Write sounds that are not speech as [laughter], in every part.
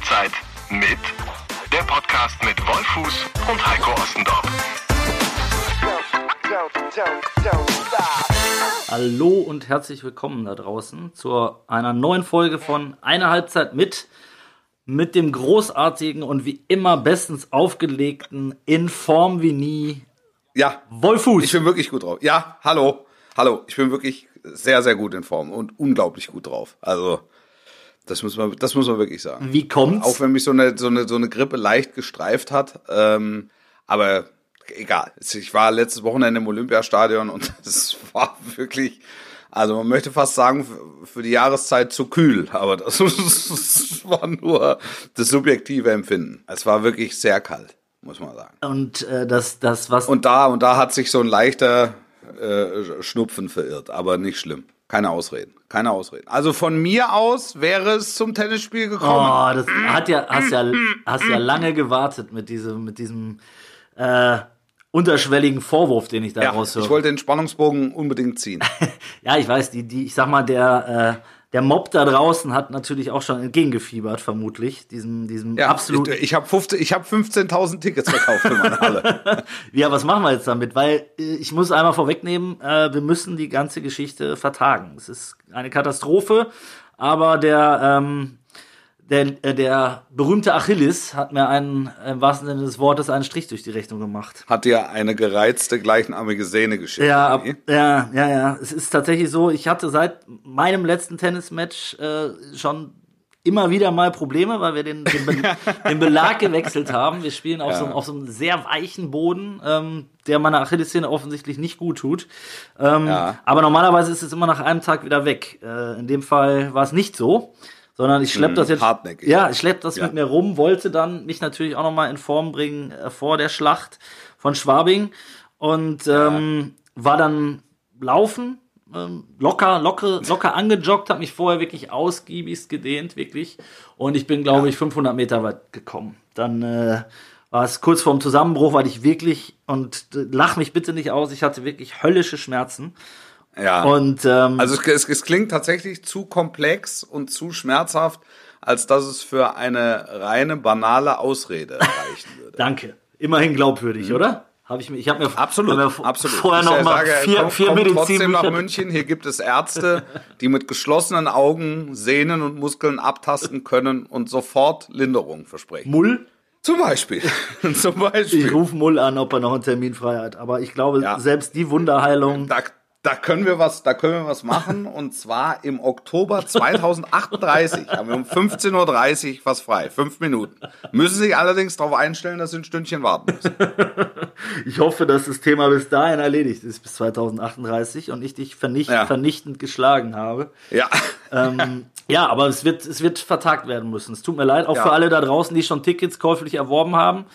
Halbzeit mit der Podcast mit Wolfuß und Heiko Ostendorf. Hallo und herzlich willkommen da draußen zu einer neuen Folge von Eine Halbzeit mit mit dem großartigen und wie immer bestens aufgelegten, in Form wie nie Ja, Wolfuß. ich bin wirklich gut drauf. Ja, hallo, hallo, ich bin wirklich sehr, sehr gut in Form und unglaublich gut drauf. Also, das muss man, das muss man wirklich sagen. wie kommt's? Auch wenn mich so eine, so eine, so eine Grippe leicht gestreift hat, ähm, aber egal. Ich war letztes Wochenende im Olympiastadion und [laughs] es war wirklich, also man möchte fast sagen, für- die Jahreszeit zu kühl, aber das, das [laughs] war nur das subjektive Empfinden. Es war wirklich sehr kalt, muss man sagen. und äh, das, das, was Und da, und da hat sich so ein leichter äh, Schnupfen verirrt, aber nicht schlimm. Keine Ausreden, keine Ausreden. Also von mir aus wäre es zum Tennisspiel gekommen. Oh, das hat ja, hast ja, hast ja lange gewartet mit diesem, mit diesem äh, unterschwelligen Vorwurf, den ich da ja, raushöre. ich wollte den Spannungsbogen unbedingt ziehen. [laughs] Ja, ich weiß, die, die, ich sag mal, der, äh, der Mob da draußen hat natürlich auch schon entgegengefiebert, vermutlich. Diesem, diesem Ja, absolut. Ich, ich habe 15 ich hab 15.000 Tickets verkauft für meine Halle. [laughs] Ja, was machen wir jetzt damit? Weil äh, ich muss einmal vorwegnehmen, äh, wir müssen die ganze Geschichte vertagen. Es ist eine Katastrophe, aber der, ähm, der, äh, der berühmte Achilles hat mir einen, im wahrsten Sinne des Wortes, einen Strich durch die Rechnung gemacht. Hat dir eine gereizte, gleichnamige Sehne geschickt. Ja, ja, ja, ja. Es ist tatsächlich so, ich hatte seit meinem letzten Tennismatch äh, schon immer wieder mal Probleme, weil wir den, den, Be [laughs] den Belag gewechselt haben. Wir spielen auf, so, einem- auf so einem sehr weichen Boden, ähm, der meiner Achillessehne offensichtlich nicht gut tut. Ähm, Ja. Aber normalerweise ist es immer nach einem Tag wieder weg. Äh, in dem Fall war es nicht so. Sondern ich schlepp das jetzt. hartnäckig. Ja, ich schlepp das Ja. mit mir rum, wollte dann mich natürlich auch nochmal in Form bringen äh, vor der Schlacht von Schwabing und ähm, war dann laufen, ähm, locker, locker, locker angejoggt, habe mich vorher wirklich ausgiebigst gedehnt, wirklich. Und ich bin, glaube ich, 500 Meter weit gekommen. Dann äh, war es kurz vorm Zusammenbruch, weil ich wirklich, und äh, lach mich bitte nicht aus, ich hatte wirklich höllische Schmerzen. Ja. Und ähm, Also es, es, klingt tatsächlich zu komplex und zu schmerzhaft, als dass es für eine reine banale Ausrede [laughs] reichen würde. danke. Immerhin glaubwürdig, oder? Habe ich mir, ich habe mir, Mhm. Absolut, hab mir absolut. vorher Ich noch mal sage, vier, komm, vier komm trotzdem nach München. Hier gibt es Ärzte, die mit geschlossenen Augen Sehnen und Muskeln abtasten können und sofort Linderung versprechen. Mull. Zum Beispiel. [laughs] Zum Ich Beispiel. rufe Mull an, ob er noch einen Termin frei hat. Aber ich glaube, Ja. selbst die Wunderheilung. Da, da können wir was, da können wir was machen. [laughs] Und zwar im Oktober 2038 haben wir um 15.30 Uhr was frei. Fünf Minuten. Müssen sich allerdings darauf einstellen, dass sie ein Stündchen warten müssen. [laughs] Ich hoffe, dass das Thema bis dahin erledigt ist, bis 2038 und ich dich vernicht, Ja. vernichtend geschlagen habe. Ja. ähm, ja, aber es wird, es wird vertagt werden müssen. Es tut mir leid, auch Ja. für alle da draußen, die schon Tickets käuflich erworben haben.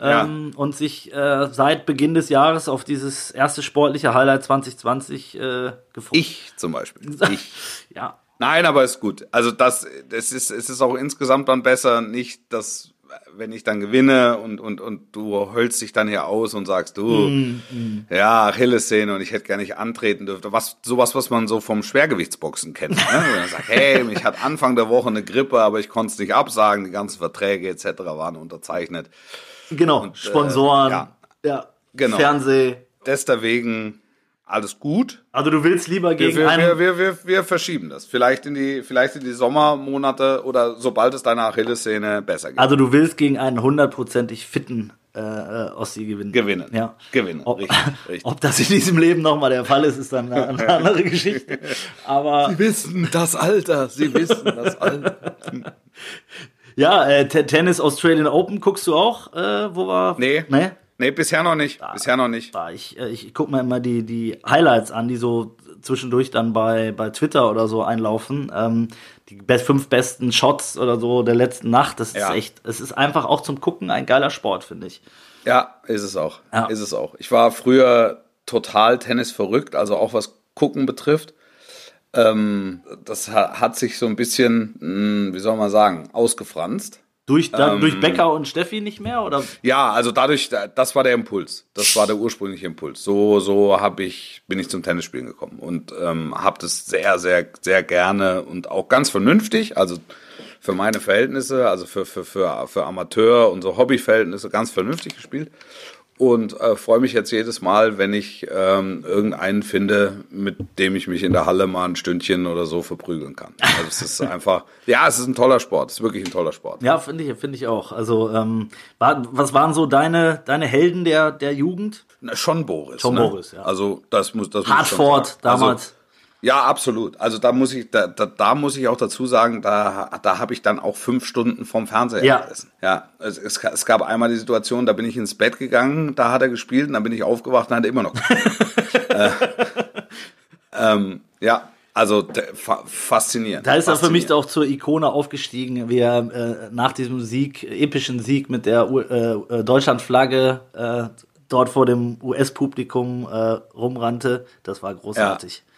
Ja. Ähm, und sich äh, seit Beginn des Jahres auf dieses erste sportliche Highlight 2020 äh, gefreut. Ich zum Beispiel. [laughs] Ich. Ja, Nein, aber ist gut. Also das, das ist, es ist auch insgesamt dann besser, nicht, dass wenn ich dann gewinne und, und, und du hölst dich dann hier aus und sagst, du, ja, Achillessehne und ich hätte gar nicht antreten dürfen. Was, sowas, was man so vom Schwergewichtsboxen kennt. Ne? Wo man sagt, hey, mich hat Anfang der Woche eine Grippe, aber ich konnte es nicht absagen. Die ganzen Verträge etc. waren unterzeichnet. Genau. Sponsoren, ja. ja, Genau. Fernseh. Deswegen alles gut. Also du willst lieber gegen Wir, einen wir, wir, wir, wir verschieben das. Vielleicht in die, vielleicht in die Sommermonate oder sobald es deiner Achillessehne besser geht. Also du willst gegen einen hundertprozentig fitten äh, äh, Ossi gewinnen. Gewinnen. Ja. Gewinnen. Ob, Richtig, [laughs] richtig. ob das in diesem Leben nochmal der Fall ist, ist dann eine, eine [laughs] andere Geschichte. Aber wissen das Alter. Sie wissen das Alter. [laughs] ja, äh, Te- Tennis Australian Open guckst du auch, äh, wo war? Nee. Nee? Nee, bisher noch nicht. Bisher noch nicht. Ah, Ich, äh, ich guck mir immer die, die Highlights an, die so zwischendurch dann bei, bei Twitter oder so einlaufen. Ähm, die be fünf besten Shots oder so der letzten Nacht. Das ist Ja. echt, es ist einfach auch zum Gucken ein geiler Sport, finde ich. Ja, ist es auch. Ja. Ist es auch. Ich war früher total Tennis verrückt, also auch was Gucken betrifft. Ähm, das ha hat sich so ein bisschen, mh, wie soll man sagen, ausgefranst. Durch, dann, Ähm. durch Becker und Steffi nicht mehr? Oder? Ja, also dadurch, das war der Impuls. Das war der ursprüngliche Impuls. So, so habe ich, bin ich zum Tennisspielen gekommen und ähm, habe das sehr, sehr, sehr gerne und auch ganz vernünftig. Also für meine Verhältnisse, also für, für, für, für Amateur und so Hobbyverhältnisse ganz vernünftig gespielt und äh, freue mich jetzt jedes Mal, wenn ich ähm, irgendeinen finde, mit dem ich mich in der Halle mal ein Stündchen oder so verprügeln kann. Also es ist einfach, [laughs] ja, es ist ein toller Sport, es ist wirklich ein toller Sport. Ja, finde ich, finde ich auch. Also ähm, war, was waren so deine deine Helden der der Jugend? Na, schon Boris. Schon ne? Boris, ja. Also das muss das muss Hartford sagen. damals. Also, ja, absolut. Also da muss ich, da, da, da muss ich auch dazu sagen, da, da habe ich dann auch fünf Stunden vorm Fernseher Ja. gesessen. Ja, es, es, es gab einmal die Situation, da bin ich ins Bett gegangen, da hat er gespielt und dann bin ich aufgewacht und hat er immer noch. [laughs] äh, ähm, ja, also fa faszinierend. Da ist er für mich auch zur Ikone aufgestiegen, wie er äh, nach diesem Sieg, epischen Sieg mit der U äh, äh, Deutschlandflagge äh, dort vor dem US-Publikum äh, rumrannte. Das war großartig. Ja,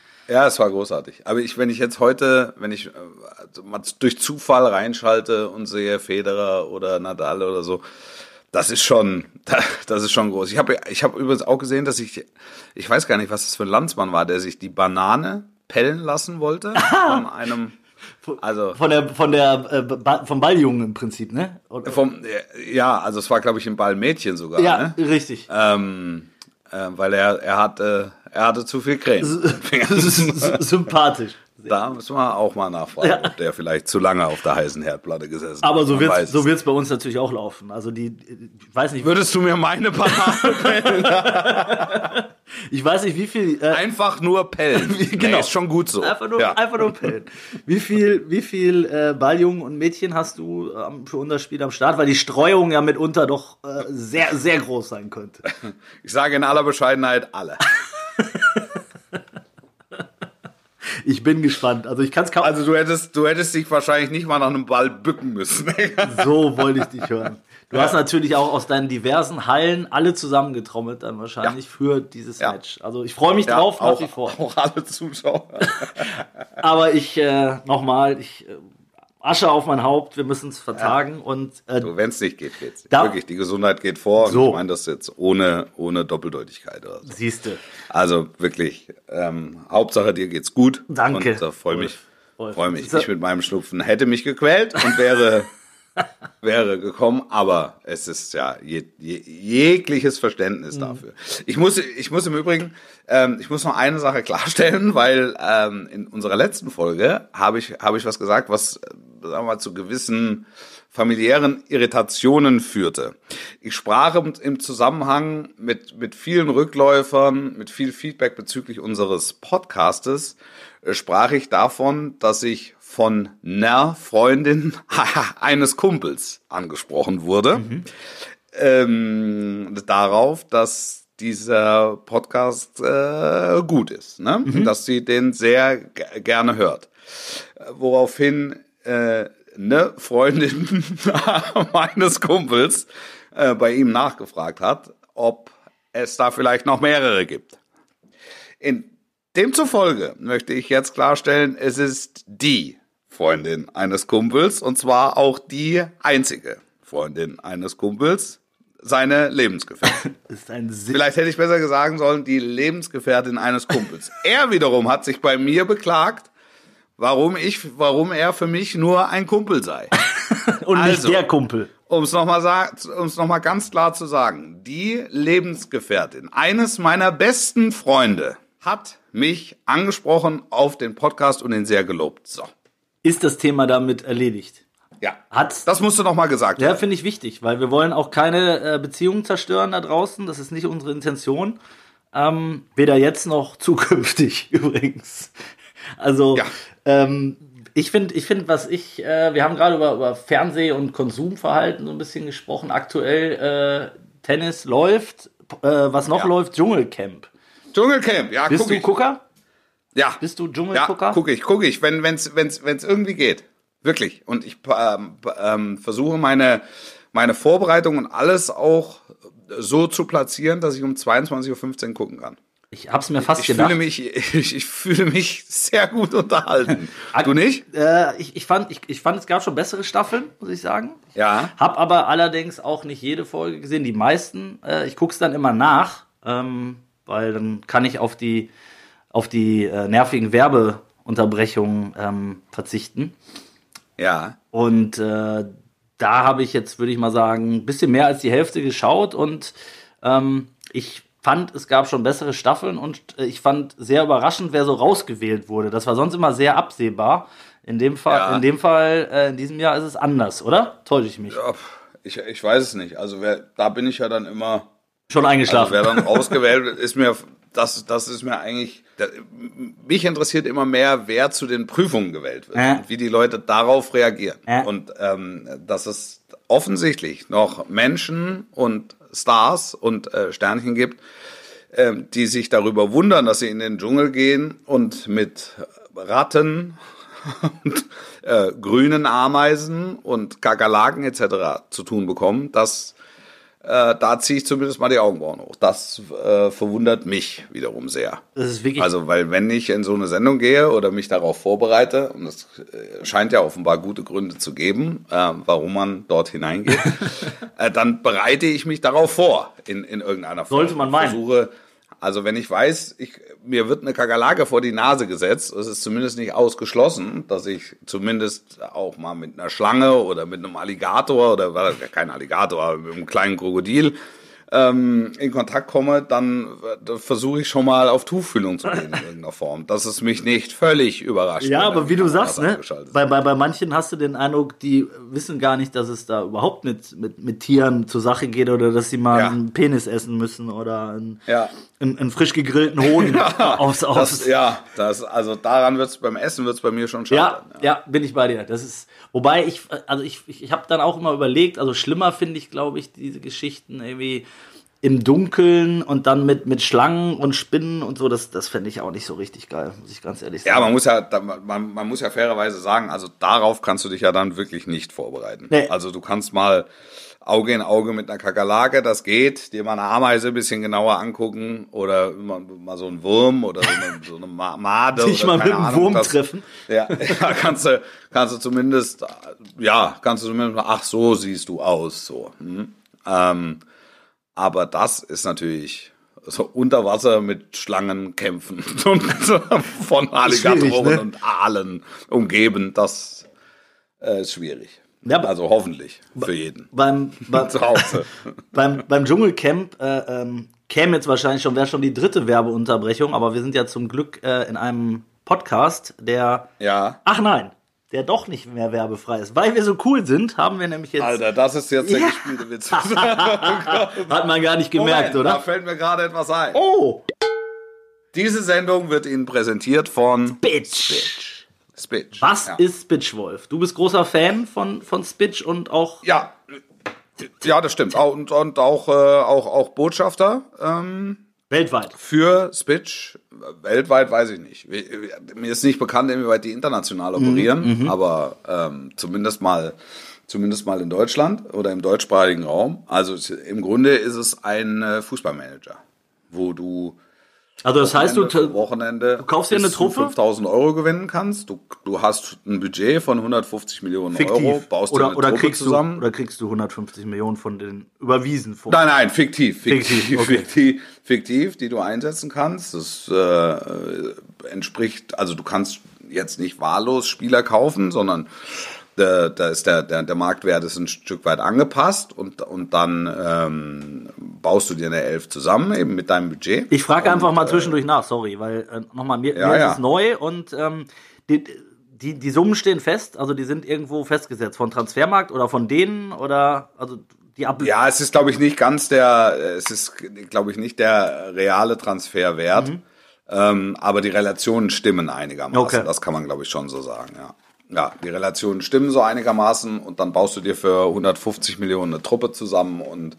es war großartig. Aber ich, wenn ich jetzt heute, wenn ich äh, also mal durch Zufall reinschalte und sehe Federer oder Nadal oder so, das ist schon, [laughs] das ist schon groß. Ich habe, ich habe übrigens auch gesehen, dass ich, ich weiß gar nicht, was das für ein Landsmann war, der sich die Banane pellen lassen wollte [laughs] von einem, also Von der, von der, äh, ba vom Balljungen im Prinzip, ne? Oder? vom, ja, also es war glaube ich ein Ballmädchen sogar, ja, ne? richtig. ähm, äh, weil er, er hatte, er hatte zu viel Creme. [laughs] Sympathisch. Da müssen wir auch mal nachfragen, Ja. ob der vielleicht zu lange auf der heißen Herdplatte gesessen Aber hat. so Man wird so es wird's bei uns natürlich auch laufen. Also die, ich weiß nicht, Würdest du mir meine Banane [laughs] pellen? ich weiß nicht, wie viel. Äh, Einfach nur pellen. [laughs] Genau. Nee, ist schon gut so. Einfach nur, ja. einfach nur Pillen. Wie viel, wie viel äh, Balljungen und Mädchen hast du ähm, für unser Spiel am Start? Weil die Streuung ja mitunter doch äh, sehr, sehr groß sein könnte. Ich sage in aller Bescheidenheit alle. Ich bin gespannt. Also ich kann es kaum. Also du hättest, du hättest dich wahrscheinlich nicht mal nach einem Ball bücken müssen. [laughs] so wollte ich dich hören. Du hast natürlich auch aus deinen diversen Hallen alle zusammengetrommelt dann wahrscheinlich Ja. für dieses Ja. Match. Also ich freue mich drauf nach auch, wie vor. [laughs] auch alle Zuschauer. Aber ich äh, nochmal, ich äh, Asche auf mein Haupt. Wir müssen es vertagen und äh, Wenn es nicht geht, geht's nicht. Da- Wirklich, die Gesundheit geht vor. So. ich meine das jetzt ohne, ohne Doppeldeutigkeit. Oder so. siehste. Also wirklich, ähm, Hauptsache dir geht's gut. Danke, Und da freue mich, freue mich. Ich mit meinem Schnupfen hätte mich gequält und wäre, [laughs] wäre gekommen, aber es ist ja je, je, jegliches Mhm. Verständnis dafür. Ich muss, ich muss im Übrigen, ähm, ich muss noch eine Sache klarstellen, [laughs] weil ähm, in unserer letzten Folge habe ich, habe ich was gesagt, was, äh, sagen wir mal, zu gewissen familiären Irritationen führte. Ich sprach im, im Zusammenhang mit, mit vielen Rückläufern, mit viel Feedback bezüglich unseres Podcastes, äh, sprach ich davon, dass ich von einer Freundin [laughs] eines Kumpels angesprochen wurde. Ähm, darauf, dass dieser Podcast äh, gut ist, ne? dass sie den sehr gerne hört. Woraufhin äh, eine Freundin [laughs] meines Kumpels äh, bei ihm nachgefragt hat, ob es da vielleicht noch mehrere gibt. In demzufolge möchte ich jetzt klarstellen, es ist die Freundin eines Kumpels und zwar auch die einzige Freundin eines Kumpels, seine Lebensgefährtin. [laughs] Ist ein sehr Vielleicht hätte ich besser sagen sollen, die Lebensgefährtin eines Kumpels. Er wiederum hat sich bei mir beklagt, warum ich, warum er für mich nur ein Kumpel sei. [laughs] und nicht also. der Kumpel. Um es nochmal um's noch mal ganz klar zu sagen, die Lebensgefährtin eines meiner besten Freunde hat mich angesprochen auf den Podcast und ihn sehr gelobt. So. Ist das Thema damit erledigt? Ja. Hat Das musste noch mal gesagt Ja, werden. finde ich wichtig, weil wir wollen auch keine äh, Beziehungen zerstören da draußen. Das ist nicht unsere Intention. Ähm, weder jetzt noch [laughs] zukünftig übrigens. Also Ja. ähm, ich finde, ich finde, was ich, äh, wir haben gerade über, über Fernseh- und Konsumverhalten so ein bisschen gesprochen. Aktuell äh, Tennis läuft. Äh, was noch Ja. läuft? Dschungelcamp. Dschungelcamp, ja, Bist guck du ich. Gucker? Ja. Bist du Ja, Dschungelgucker? gucke ich, gucke ich, wenn wenn's wenn's wenn's irgendwie geht. Wirklich. Und ich ähm, ähm, versuche meine meine Vorbereitung und alles auch so zu platzieren, dass ich um 22:15 Uhr gucken kann. ich hab's mir fast Ich gedacht. fühle mich [laughs] ich, ich fühle mich sehr gut unterhalten. [laughs] du nicht? Äh, ich, ich, fand, ich, ich fand, es gab schon bessere Staffeln, muss ich sagen. Ja. Hab aber allerdings auch nicht jede Folge gesehen. Die meisten, äh, ich guck's dann immer nach, ähm, weil dann kann ich auf die, auf die äh, nervigen Werbeunterbrechungen ähm, verzichten. Ja. Und äh, da habe ich jetzt, würde ich mal sagen, ein bisschen mehr als die Hälfte geschaut und ähm, ich fand, es gab schon bessere Staffeln und äh, ich fand sehr überraschend, wer so rausgewählt wurde. Das war sonst immer sehr absehbar. In dem Fall, Ja. in dem Fall, äh, in diesem Jahr ist es anders, oder? Täusche ich mich? Ja, Ich, ich weiß es nicht. Also wer, da bin ich ja dann immer. Schon Also eingeschlafen. wer dann [laughs] ausgewählt wird, ist mir, das, das ist mir eigentlich, da, mich interessiert immer mehr, wer zu den Prüfungen gewählt wird Äh. und wie die Leute darauf reagieren. Äh. Und ähm, dass es offensichtlich noch Menschen und Stars und äh, Sternchen gibt, ähm, die sich darüber wundern, dass sie in den Dschungel gehen und mit Ratten [laughs] und äh, grünen Ameisen und Kakerlaken etc. zu tun bekommen, das äh, da ziehe ich zumindest mal die Augenbrauen hoch. Das äh, verwundert mich wiederum sehr. Das ist wirklich. Also, weil wenn ich in so eine Sendung gehe oder mich darauf vorbereite, und es äh, scheint ja offenbar gute Gründe zu geben, äh, warum man dort hineingeht, [laughs] äh, dann bereite ich mich darauf vor in, in irgendeiner Form. Sollte man meinen. Versuche, also wenn ich weiß, ich, mir wird eine Kakerlake vor die Nase gesetzt, es ist zumindest nicht ausgeschlossen, dass ich zumindest auch mal mit einer Schlange oder mit einem Alligator oder war ja kein Alligator, aber mit einem kleinen Krokodil ähm, in Kontakt komme, dann äh, versuche ich schon mal auf Tuchfühlung zu gehen in irgendeiner Form, dass es mich nicht völlig überrascht. ja, aber dann wie du sagst, ne? Bei, bei, bei manchen hast du den Eindruck, die wissen gar nicht, dass es da überhaupt mit, mit, mit Tieren zur Sache geht oder dass sie mal Ja. einen Penis essen müssen oder einen, Ja. Einen, einen frisch gegrillten Hoden aufs, [laughs] aufs, Das, ja, das, also daran wird's beim Essen wird's bei mir schon Ja, scheitern. ja, bin ich bei dir. Das ist, wobei ich, also ich, ich, ich habe dann auch immer überlegt, also schlimmer finde ich, glaube ich, diese Geschichten irgendwie im Dunkeln und dann mit, mit Schlangen und Spinnen und so, das, das fände ich auch nicht so richtig geil, muss ich ganz ehrlich sagen. Ja, man muss ja, man, man muss ja fairerweise sagen, also darauf kannst du dich ja dann wirklich nicht vorbereiten. Nee. Also du kannst mal Auge in Auge mit einer Kakerlake, das geht, dir mal eine Ameise ein bisschen genauer angucken oder mal, so ein Wurm oder so eine, so eine Ma- Made. [laughs] Sich oder mal mit einem Wurm das, treffen. Ja, [laughs] ja, kannst du, kannst du zumindest, ja, kannst du zumindest mal, ach so siehst du aus, so. Hm. Ähm, aber das ist natürlich so unter Wasser mit Schlangen kämpfen [laughs] und von Alligatoren ne? und Aalen umgeben, das äh, ist schwierig. Ja, also hoffentlich für jeden. beim, [laughs] beim, Zu Hause. beim, beim Dschungelcamp äh, ähm, käme jetzt wahrscheinlich schon, wäre schon die dritte Werbeunterbrechung, aber wir sind ja zum Glück äh, in einem Podcast, der, Ja. ach nein, der doch nicht mehr werbefrei ist. Weil wir so cool sind, haben wir nämlich jetzt, Alter, das ist jetzt der Ja. gespielte Witz. [laughs] hat man gar nicht gemerkt, Moment, Da oder? fällt mir gerade etwas ein. Oh, Diese Sendung wird Ihnen präsentiert von Bitch. Spitch. Was ja. ist Spitch Wolf? Du bist großer Fan von, von Spitch und auch. Ja, ja, das stimmt. Und, und auch, äh, auch, auch Botschafter ähm, Weltweit. für Spitch. Weltweit weiß ich nicht. Mir ist nicht bekannt, inwieweit die international operieren, aber ähm, zumindest mal zumindest mal in Deutschland oder im deutschsprachigen Raum. Also im Grunde ist es ein äh, Fußballmanager, wo du Also das heißt, du, Wochenende du kaufst dir eine Truppe? 5000 Euro gewinnen kannst. Du, du hast ein Budget von 150 Millionen Euro, fiktiv. baust dir Oder, eine oder, Truppe kriegst zusammen. du, oder kriegst du 150 Millionen von den überwiesen vor. Nein, nein, fiktiv. Fiktiv, Fiktiv, [laughs] okay. fiktiv, fiktiv, die du einsetzen kannst. Das äh, entspricht, also du kannst jetzt nicht wahllos Spieler kaufen, sondern da ist der, der, der Marktwert ist ein Stück weit angepasst und, und dann ähm, baust du dir eine Elf zusammen, eben mit deinem Budget. Ich frage Und, einfach mal äh, zwischendurch nach, sorry, weil äh, nochmal, mir, Ja, mir ist ja. es neu und ähm, die, die, die Summen stehen fest, also die sind irgendwo festgesetzt, von Transfermarkt oder von denen oder also die Ab Ja, es ist, glaube ich, nicht ganz der, es ist, glaube ich, nicht der reale Transferwert. Mhm. Ähm, aber die Relationen stimmen einigermaßen. Okay. Das kann man, glaube ich, schon so sagen, ja. Ja, die Relationen stimmen so einigermaßen und dann baust du dir für 150 Millionen eine Truppe zusammen und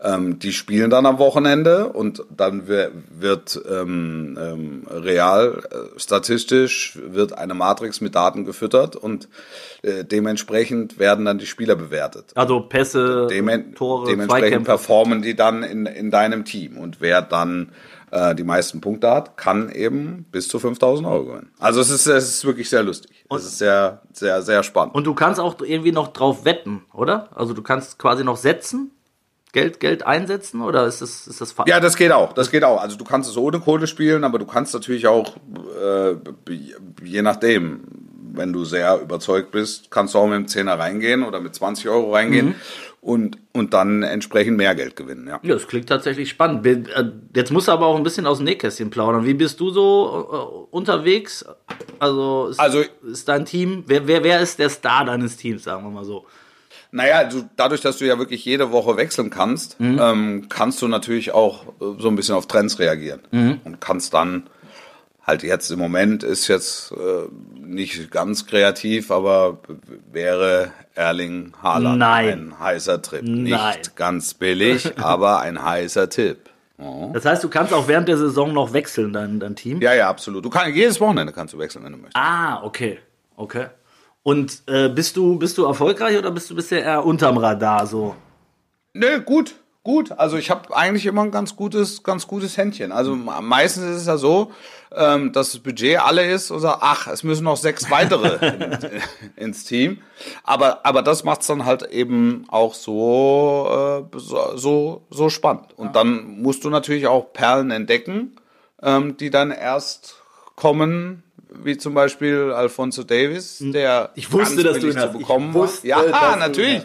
ähm, die spielen dann am Wochenende und dann wi- wird ähm, ähm, real äh, statistisch wird eine Matrix mit Daten gefüttert und äh, dementsprechend werden dann die Spieler bewertet. also Pässe, Demen Tore, dementsprechend Zweikämpfe. performen die dann in, in deinem Team. Und wer dann äh, die meisten Punkte hat, kann eben bis zu 5000 Euro gewinnen. Also es ist, es ist wirklich sehr lustig. es ist sehr, sehr, sehr spannend. Und du kannst auch irgendwie noch drauf wetten, oder? Also du kannst quasi noch setzen, Geld, Geld einsetzen oder ist das, ist das falsch? ja, das geht auch. Das geht auch. Also du kannst es ohne Kohle spielen, aber du kannst natürlich auch, äh, je nachdem, wenn du sehr überzeugt bist, kannst du auch mit dem Zehner reingehen oder mit 20 Euro reingehen und, und dann entsprechend mehr Geld gewinnen. Ja. Ja, das klingt tatsächlich spannend. Äh, Jetzt musst du aber auch ein bisschen aus dem Nähkästchen plaudern. Wie bist du so äh, unterwegs? Also ist, Also- ist dein Team, wer, wer, wer ist der Star deines Teams, sagen wir mal so? Naja, du, dadurch, dass du ja wirklich jede Woche wechseln kannst, ähm, kannst du natürlich auch äh, so ein bisschen auf Trends reagieren. Und kannst dann halt jetzt im Moment ist jetzt äh, nicht ganz kreativ, aber wäre Erling Haaland Nein. ein heißer Tipp. Nein. Nicht ganz billig, [laughs] aber ein heißer Tipp. Oh. Das heißt, du kannst auch während der Saison noch wechseln, dein, dein Team? Ja, ja, absolut. Du kannst jedes Wochenende kannst du wechseln, wenn du möchtest. Ah, okay. Okay. Und äh, bist du bist du erfolgreich oder bist du bisher eher unterm Radar so? Nö, gut, gut. Also ich habe eigentlich immer ein ganz gutes, ganz gutes Händchen. Also meistens ist es ja so, ähm, dass das Budget alle ist und sagt, ach, es müssen noch sechs weitere in, [laughs] ins Team. Aber, aber das macht's dann halt eben auch so, äh, so, so, spannend. Und dann musst du natürlich auch Perlen entdecken, ähm, die dann erst kommen, wie zum Beispiel Alfonso Davis, der Hm. Ich wusste, dass du ihn zu hast. Ich bekommen wusste, dass du Ja, natürlich.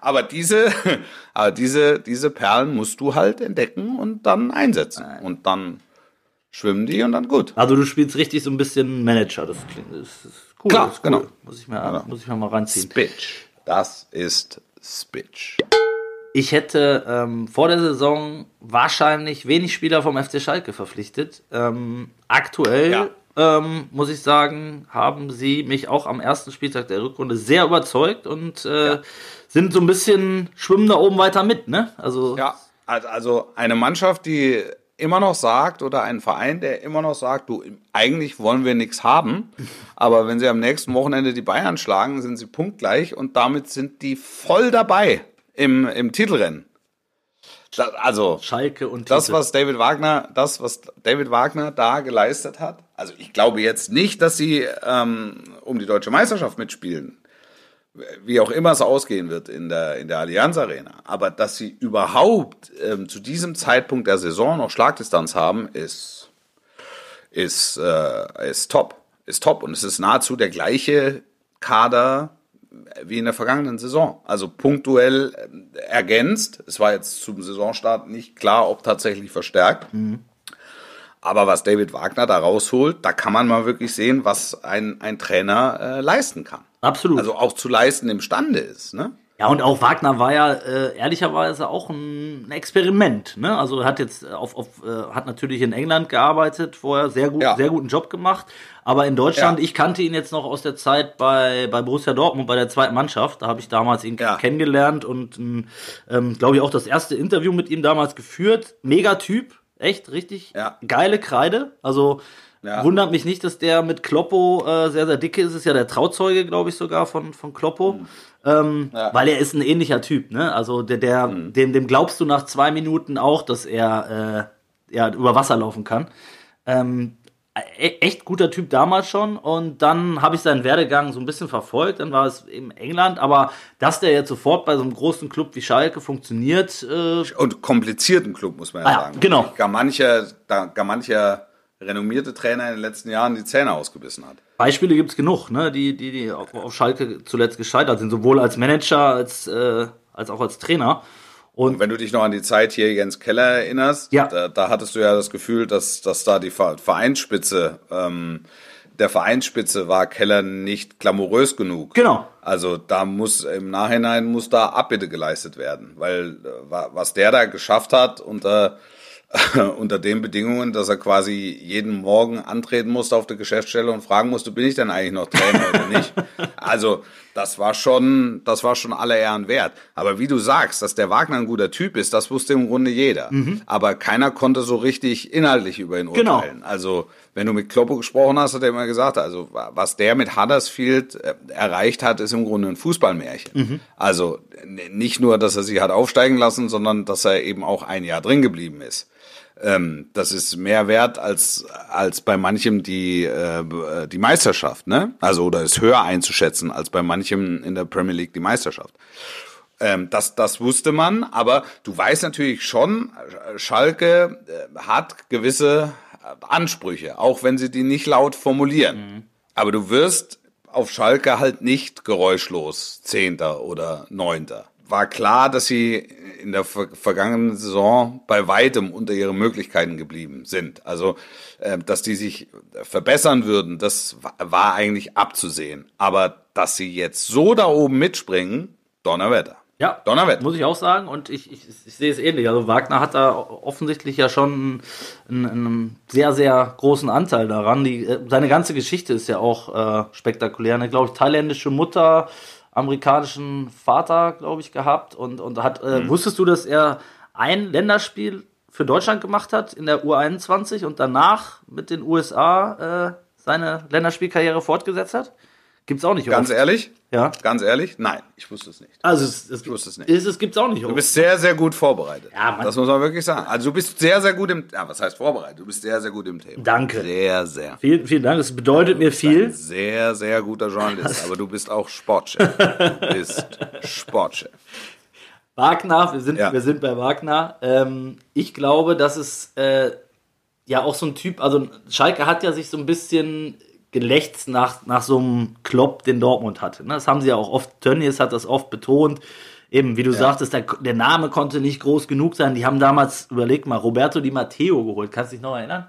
Aber diese, [laughs] aber diese, diese Perlen musst du halt entdecken und dann einsetzen. Und dann schwimmen die und dann gut. Also du spielst richtig so ein bisschen Manager. Das klingt das ist cool. Klar, ist cool. genau. Muss ich mir muss ich mir mal reinziehen. Spitch. Das ist Spitch. Ich hätte ähm, vor der Saison wahrscheinlich wenig Spieler vom FC Schalke verpflichtet. Ähm, aktuell, Ja. Ähm, muss ich sagen, haben sie mich auch am ersten Spieltag der Rückrunde sehr überzeugt und äh, sind so ein bisschen schwimmen da oben weiter mit, ne? Also Ja, also- eine Mannschaft, die immer noch sagt, oder ein Verein, der immer noch sagt, du, eigentlich wollen wir nichts haben, [laughs] aber wenn sie am nächsten Wochenende die Bayern schlagen, sind sie punktgleich und damit sind die voll dabei im, im Titelrennen. Da, also, Schalke und das, Titel. was David Wagner, das, was David Wagner da geleistet hat, also ich glaube jetzt nicht, dass sie ähm, um die deutsche Meisterschaft mitspielen, wie auch immer es ausgehen wird in der, in der Allianz Arena, aber dass sie überhaupt ähm, zu diesem Zeitpunkt der Saison noch Schlagdistanz haben, ist, ist, äh, ist top. Ist top. Und es ist nahezu der gleiche Kader wie in der vergangenen Saison. Also punktuell ähm, ergänzt. Es war jetzt zum Saisonstart nicht klar, ob tatsächlich verstärkt. Aber was David Wagner da rausholt, da kann man mal wirklich sehen, was ein, ein Trainer äh, leisten kann. Absolut. Also auch zu leisten imstande ist. Ne? Ja, und auch Wagner war ja äh, ehrlicherweise auch ein Experiment. Ne? Also er hat jetzt auf, auf äh, hat natürlich in England gearbeitet, vorher sehr gut, Ja. sehr guten Job gemacht. Aber in Deutschland, Ja. ich kannte ihn jetzt noch aus der Zeit bei, bei Borussia Dortmund, bei der zweiten Mannschaft. Da habe ich damals ihn Ja. kennengelernt und ähm, glaube ich auch das erste Interview mit ihm damals geführt. Mega Typ, echt richtig Ja. geile Kreide. Also Ja. wundert mich nicht, dass der mit Kloppo äh, sehr, sehr dicke ist. Ist ja der Trauzeuge, glaube ich, sogar von, von Kloppo. Mhm. Ähm, Ja. Mhm. Weil er ist ein ähnlicher Typ, ne? Also der, der, dem, dem glaubst du nach zwei Minuten auch, dass er äh, ja, über Wasser laufen kann. Ähm, echt guter Typ damals schon und dann habe ich seinen Werdegang so ein bisschen verfolgt, dann war es in England, aber dass der jetzt sofort bei so einem großen Club wie Schalke funktioniert, äh, Und komplizierten Club, muss man ja Ah sagen. genau. Gar mancher, gar mancher renommierte Trainer in den letzten Jahren die Zähne ausgebissen hat. Beispiele gibt's genug, ne? die, die, die auf, auf Schalke zuletzt gescheitert sind, sowohl als Manager als, äh, als auch als Trainer. Und Wenn du dich noch an die Zeit hier Jens Keller erinnerst, Ja. da, da hattest du ja das Gefühl, dass, dass da die Ver- Vereinsspitze, ähm, der Vereinsspitze war Keller nicht glamourös genug. Genau. Also da muss im Nachhinein muss da Abbitte geleistet werden, weil äh, wa- was der da geschafft hat unter [laughs] unter den Bedingungen, dass er quasi jeden Morgen antreten musste auf der Geschäftsstelle und fragen musste, bin ich denn eigentlich noch Trainer oder nicht? [laughs] Also das war schon, das war schon aller Ehren wert. Aber wie du sagst, dass der Wagner ein guter Typ ist, das wusste im Grunde jeder. Aber keiner konnte so richtig inhaltlich über ihn Genau. urteilen. Also wenn du mit Kloppo gesprochen hast, hat er immer gesagt, also was der mit Huddersfield äh, erreicht hat, ist im Grunde ein Fußballmärchen. Also n- nicht nur, dass er sich hat aufsteigen lassen, sondern dass er eben auch ein Jahr drin geblieben ist. Ähm, das ist mehr wert als als bei manchem die äh, die Meisterschaft, ne? Also oder ist höher einzuschätzen als bei manchem in der Premier League die Meisterschaft. Ähm, das, das wusste man, aber du weißt natürlich schon, Schalke äh, hat gewisse äh, Ansprüche, auch wenn sie die nicht laut formulieren. Aber du wirst auf Schalke halt nicht geräuschlos Zehnter oder Neunter. War klar, dass sie in der ver vergangenen Saison bei weitem unter ihren Möglichkeiten geblieben sind. Also, äh, dass die sich verbessern würden, das war eigentlich abzusehen. Aber dass sie jetzt so da oben mitspringen, Donnerwetter. Ja, Donnerwetter. muss ich auch sagen. Und ich, ich, ich sehe es ähnlich. Also Wagner hat da offensichtlich ja schon einen, einen sehr, sehr großen Anteil daran. Die, äh, seine ganze Geschichte ist ja auch äh, spektakulär. Eine, glaube ich, thailändische Mutter, amerikanischen Vater, glaube ich, gehabt. Und, und hat, äh, mhm. wusstest du, dass er ein Länderspiel für Deutschland gemacht hat in der U21 und danach mit den USA äh, seine Länderspielkarriere fortgesetzt hat? Gibt's auch nicht, oder? Ganz ehrlich? Ja. Ganz ehrlich? Nein, ich wusste es nicht. Also es, es, ich wusste es nicht. Es, es gibt's auch nicht. Du bist sehr, sehr gut vorbereitet. Ja, man, das muss man wirklich sagen. Also du bist sehr, sehr gut im. Ja, was heißt vorbereitet? Du bist sehr, sehr gut im Thema. Danke. Sehr, sehr. Vielen, vielen Dank. Das bedeutet mir viel. Sehr, sehr guter Journalist. [laughs] aber du bist auch Sportchef. Du bist Sportchef. Wagner, wir sind, ja. wir sind bei Wagner. Ähm, ich glaube, dass es äh, ja auch so ein Typ, also Schalke hat ja sich so ein bisschen gelächzt nach, nach so einem Klopp, den Dortmund hatte. Ne? Das haben sie ja auch oft, Tönnies hat das oft betont. Eben, wie du ja. sagtest, der, der, Name konnte nicht groß genug sein. Die haben damals, überleg mal, Roberto Di Matteo geholt. Kannst du dich noch erinnern?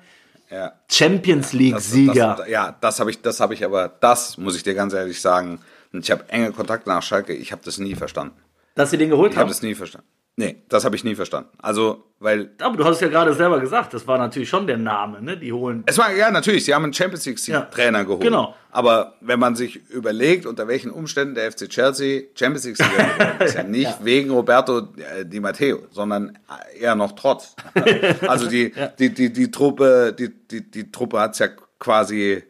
Ja. Champions League-Sieger. Ja, das habe ich, das habe ich aber, das muss ich dir ganz ehrlich sagen. Ich habe enge Kontakte nach Schalke. Ich habe das nie verstanden. Dass sie den geholt ich haben? Ich habe das nie verstanden. Nee, das habe ich nie verstanden. Also, weil. Aber du hast es ja gerade selber gesagt, das war natürlich schon der Name, ne? Die holen. Es war, ja, natürlich, sie haben einen Champions League-Trainer ja, geholt. Genau. Aber wenn man sich überlegt, unter welchen Umständen der FC Chelsea Champions League-Sieger geworden [laughs] ist, ja nicht ja. wegen Roberto äh, Di Matteo, sondern eher noch trotz. [laughs] also die, ja. die, die, die Truppe, die, die, die Truppe hat's ja quasi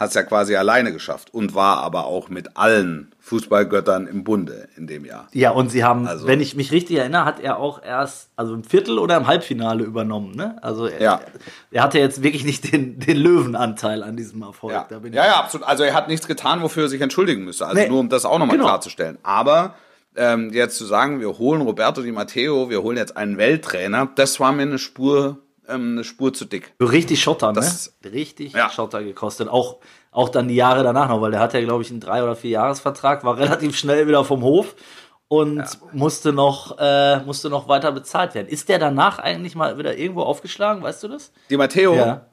hat es ja quasi alleine geschafft und war aber auch mit allen Fußballgöttern im Bunde in dem Jahr. Ja, und sie haben, also, wenn ich mich richtig erinnere, hat er auch erst, also im Viertel oder im Halbfinale übernommen, ne? Also er, ja. er hatte jetzt wirklich nicht den, den Löwenanteil an diesem Erfolg. Ja. ja, ja, absolut. Also er hat nichts getan, wofür er sich entschuldigen müsste. Also nee. nur um das auch nochmal genau. klarzustellen. Aber ähm, jetzt zu sagen, wir holen Roberto Di Matteo, wir holen jetzt einen Welttrainer, das war mir eine Spur ähm, eine Spur zu dick. Richtig Schotter, das, ne? Richtig ja. Schotter gekostet. Auch, auch dann die Jahre danach noch, weil der hat ja, glaube ich, einen drei- oder vier Jahresvertrag, war [laughs] relativ schnell wieder vom Hof und ja. musste noch äh, musste noch weiter bezahlt werden. Ist der danach eigentlich mal wieder irgendwo aufgeschlagen, weißt du das? Die Matteo? Ja.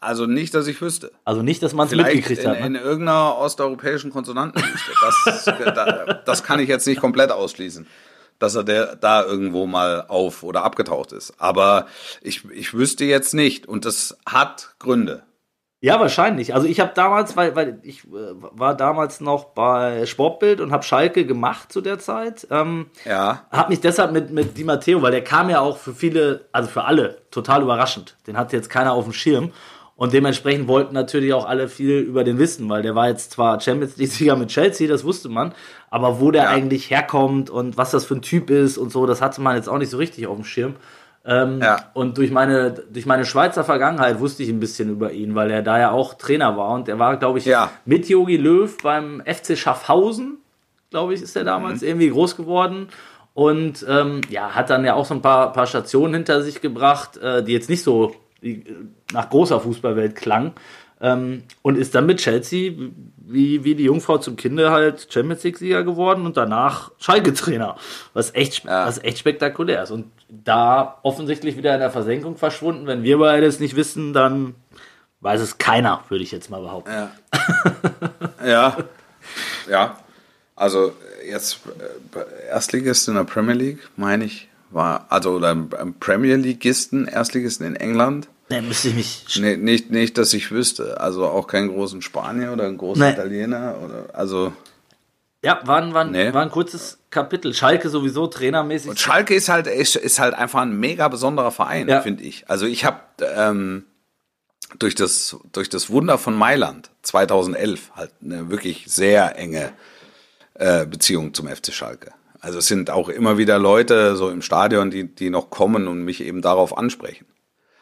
Also nicht, dass ich wüsste. Also nicht, dass man es mitgekriegt in, hat. Ne? In irgendeiner osteuropäischen Konsonantenliste. Das, [laughs] das kann ich jetzt nicht komplett ausschließen dass er der, da irgendwo mal auf oder abgetaucht ist. Aber ich, ich wüsste jetzt nicht. Und das hat Gründe. Ja, wahrscheinlich. Also ich habe damals, weil, weil ich äh, war damals noch bei Sportbild und habe Schalke gemacht zu der Zeit. Ähm, ja. Habe mich deshalb mit, mit Di Matteo, weil der kam ja auch für viele, also für alle, total überraschend. Den hat jetzt keiner auf dem Schirm. Und dementsprechend wollten natürlich auch alle viel über den wissen, weil der war jetzt zwar Champions League-Sieger mit Chelsea, das wusste man, aber wo der ja. eigentlich herkommt und was das für ein Typ ist und so, das hatte man jetzt auch nicht so richtig auf dem Schirm. Ähm, ja. Und durch meine, durch meine Schweizer Vergangenheit wusste ich ein bisschen über ihn, weil er da ja auch Trainer war und er war, glaube ich, ja. mit Yogi Löw beim FC Schaffhausen, glaube ich, ist er damals mhm. irgendwie groß geworden. Und ähm, ja, hat dann ja auch so ein paar, paar Stationen hinter sich gebracht, äh, die jetzt nicht so die, nach großer Fußballwelt klang. Ähm, und ist dann mit Chelsea, wie, wie die Jungfrau zum Kinde, halt Champions League-Sieger geworden und danach Schalke-Trainer. Was echt, ja. was echt spektakulär ist. Und da offensichtlich wieder in der Versenkung verschwunden. Wenn wir beide es nicht wissen, dann weiß es keiner, würde ich jetzt mal behaupten. Ja. [laughs] ja. ja. Also jetzt äh, Erstligist in der Premier League, meine ich, war, also oder ein Premier Leagueisten, Erstligisten in England. Nee, müsste ich mich. Nee, nicht, nicht, dass ich wüsste. Also auch keinen großen Spanier oder einen großen nee. Italiener oder also. Ja, war, ein, war, nee. war ein kurzes Kapitel. Schalke sowieso trainermäßig. Und Schalke ist halt, ist, ist halt einfach ein mega besonderer Verein, ja. finde ich. Also ich habe ähm, durch, das, durch das Wunder von Mailand 2011 halt eine wirklich sehr enge äh, Beziehung zum FC Schalke. Also es sind auch immer wieder Leute so im Stadion, die, die noch kommen und mich eben darauf ansprechen.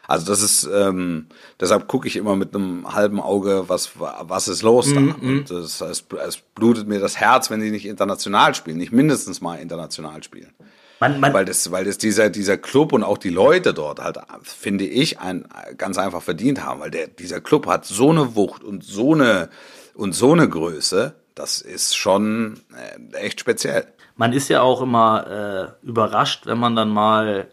Also das ist, ähm, deshalb gucke ich immer mit einem halben Auge, was, was ist los da. Mm -hmm. Und das, es, es blutet mir das Herz, wenn die nicht international spielen, nicht mindestens mal international spielen. Man, man weil das, weil das dieser, dieser Club und auch die Leute dort halt, finde ich, ein, ganz einfach verdient haben, weil der, dieser Club hat so eine Wucht und so eine, Und so eine Größe, das ist schon äh, echt speziell. Man ist ja auch immer äh, überrascht, wenn man dann mal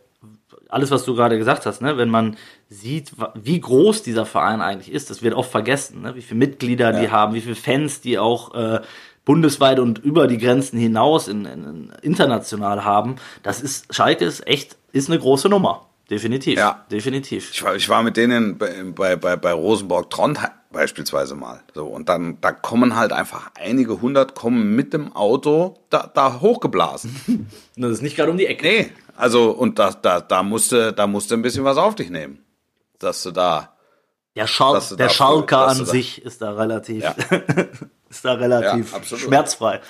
alles, was du gerade gesagt hast, ne, wenn man sieht, wie groß dieser Verein eigentlich ist, das wird oft vergessen, ne, wie viele Mitglieder die haben, wie viele Fans die auch äh, bundesweit und über die Grenzen hinaus in, in, in international haben. Das ist Schalke ist echt ist eine große Nummer, definitiv, Ja. definitiv. Ich war, ich war mit denen bei, bei, bei, bei Rosenborg Trondheim beispielsweise mal. So, und dann, da kommen halt einfach einige hundert kommen mit dem Auto da, da hochgeblasen. [laughs] Das ist nicht gerade um die Ecke. Nee, also, und da, da, da musste, da musste ein bisschen was auf dich nehmen. Dass du da, Der, Schal der da- Schalker an sich ist da relativ, Ja. [laughs] ist da relativ Ja, schmerzfrei.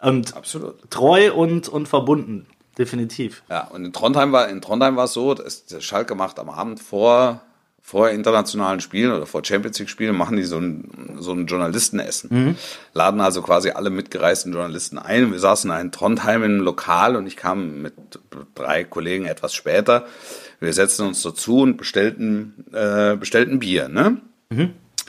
Und absolut. treu und, und verbunden. Definitiv. Ja, und in Trondheim war, in Trondheim war es so, dass der Schalke macht am Abend vor, vor internationalen Spielen oder vor Champions League Spielen machen die so ein, so ein Journalistenessen. Laden also quasi alle mitgereisten Journalisten ein. Wir saßen in Trondheim im Lokal und ich kam mit drei Kollegen etwas später. Wir setzten uns dazu und bestellten, äh, bestellten Bier, ne?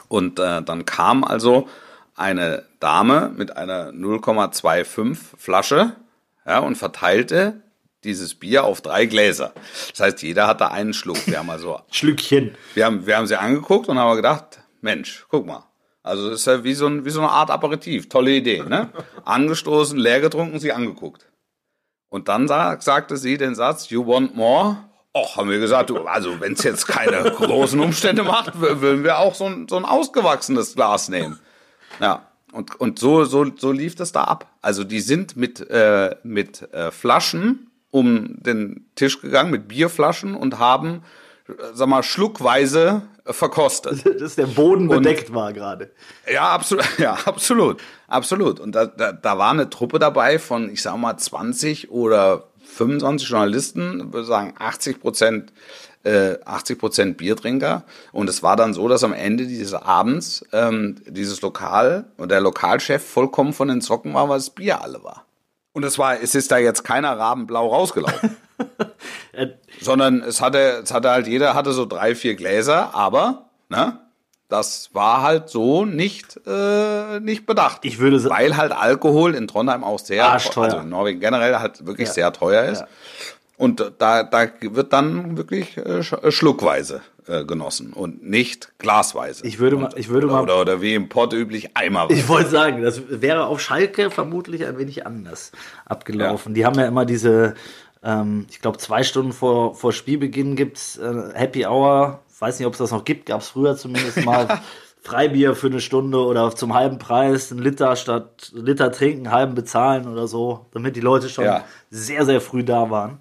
Und äh, dann kam also eine Dame mit einer 0,25 Flasche ja, und verteilte dieses Bier auf drei Gläser. Das heißt, jeder hatte einen Schluck. Wir haben also, [laughs] Schlückchen. wir haben, wir haben sie angeguckt und haben gedacht, Mensch, guck mal. Also das ist ja wie so, ein, wie so eine Art Aperitif. Tolle Idee, ne? [laughs] Angestoßen, leer getrunken, sie angeguckt. Und dann sag, sagte sie den Satz, you want more? Och, haben wir gesagt, du, also wenn es jetzt keine [laughs] großen Umstände macht, würden wir auch so ein, so ein ausgewachsenes Glas nehmen. Ja, und, und so, so, so lief das da ab. Also die sind mit, äh, mit äh, Flaschen um den Tisch gegangen, mit Bierflaschen und haben, sag mal, schluckweise äh, verkostet. [laughs] Dass der Boden bedeckt war gerade. Ja, absolut, [laughs] ja, absolut, absolut. Und da, da, da war eine Truppe dabei von, ich sag mal, 20 oder 25 Journalisten, ich würde sagen 80 Prozent, äh, 80 Prozent Biertrinker. Und es war dann so, dass am Ende dieses Abends ähm, dieses Lokal und der Lokalchef vollkommen von den Socken war, weil das Bier alle war. Und es war, es ist da jetzt keiner rabenblau rausgelaufen. [laughs] Äh, sondern es hatte, es hatte halt jeder hatte so drei, vier Gläser, aber ne, das war halt so nicht äh, nicht bedacht. Ich würde sa- weil halt Alkohol in Trondheim auch sehr, Arschteuer. also in Norwegen generell halt wirklich Ja. sehr teuer ist. Ja. Und da, da wird dann wirklich äh, äh, schluckweise äh, genossen und nicht glasweise. Ich würde mal- ich würde oder, mal- oder, oder wie im Pott üblich eimerweise. Ich wollte sagen, das wäre auf Schalke vermutlich ein wenig anders abgelaufen. Die haben ja immer diese, ähm, ich glaube, zwei Stunden vor, vor Spielbeginn gibt's äh, Happy Hour. Weiß nicht, ob es das noch gibt, gab es früher zumindest mal. [laughs] Freibier für eine Stunde oder zum halben Preis, ein Liter statt Liter trinken, halben bezahlen oder so, damit die Leute schon Ja. sehr, sehr früh da waren.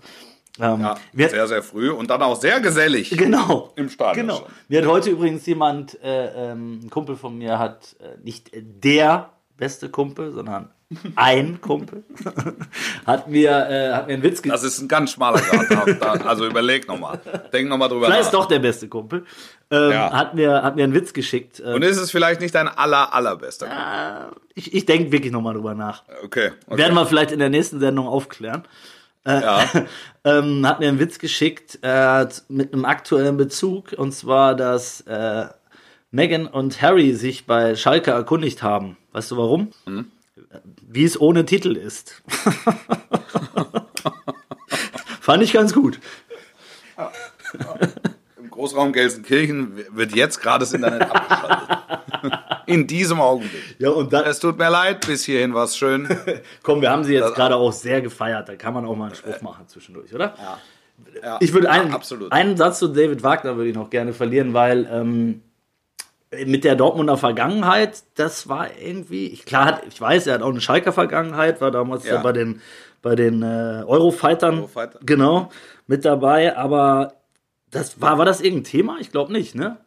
Ähm, ja, sehr, sehr früh und dann auch sehr gesellig. Genau. Im Stadion Genau. Mir hat heute übrigens jemand, äh, ähm, ein Kumpel von mir hat äh, nicht der beste Kumpel, sondern ein [laughs] Kumpel, hat mir, äh, hat mir einen Witz Das ist ein ganz schmaler Grad. Da- Also überleg nochmal. Denk nochmal drüber Vielleicht nach. ist doch der beste Kumpel. Ähm, Ja. hat, mir, hat mir einen Witz geschickt. Äh, Und ist es vielleicht nicht dein aller, allerbester? ich ich denke wirklich nochmal drüber nach. Okay. okay. Werden wir vielleicht in der nächsten Sendung aufklären. Ja. [laughs] ähm, hat mir einen Witz geschickt äh, mit einem aktuellen Bezug und zwar, dass äh, Meghan und Harry sich bei Schalke erkundigt haben. Weißt du warum? Mhm. Wie es ohne Titel ist. [laughs] Fand ich ganz gut. Im Großraum Gelsenkirchen wird jetzt gerade das Internet [laughs] abgeschaltet. In diesem Augenblick. Ja, und dann, Es tut mir leid, bis hierhin war es schön. [laughs] komm, wir haben sie jetzt gerade auch sehr gefeiert. Da kann man auch mal einen Spruch machen zwischendurch, oder? Ja, Ich würde einen, absolut. einen Satz zu David Wagner würde ich noch gerne verlieren, weil ähm, mit der Dortmunder Vergangenheit, das war irgendwie, ich, klar, hat, ich weiß, er hat auch eine Schalker Vergangenheit, war damals Ja. ja. bei den, bei den äh, Eurofightern, Eurofighter. genau, mit dabei, aber das war, war das irgendein Thema? Ich glaube nicht, ne?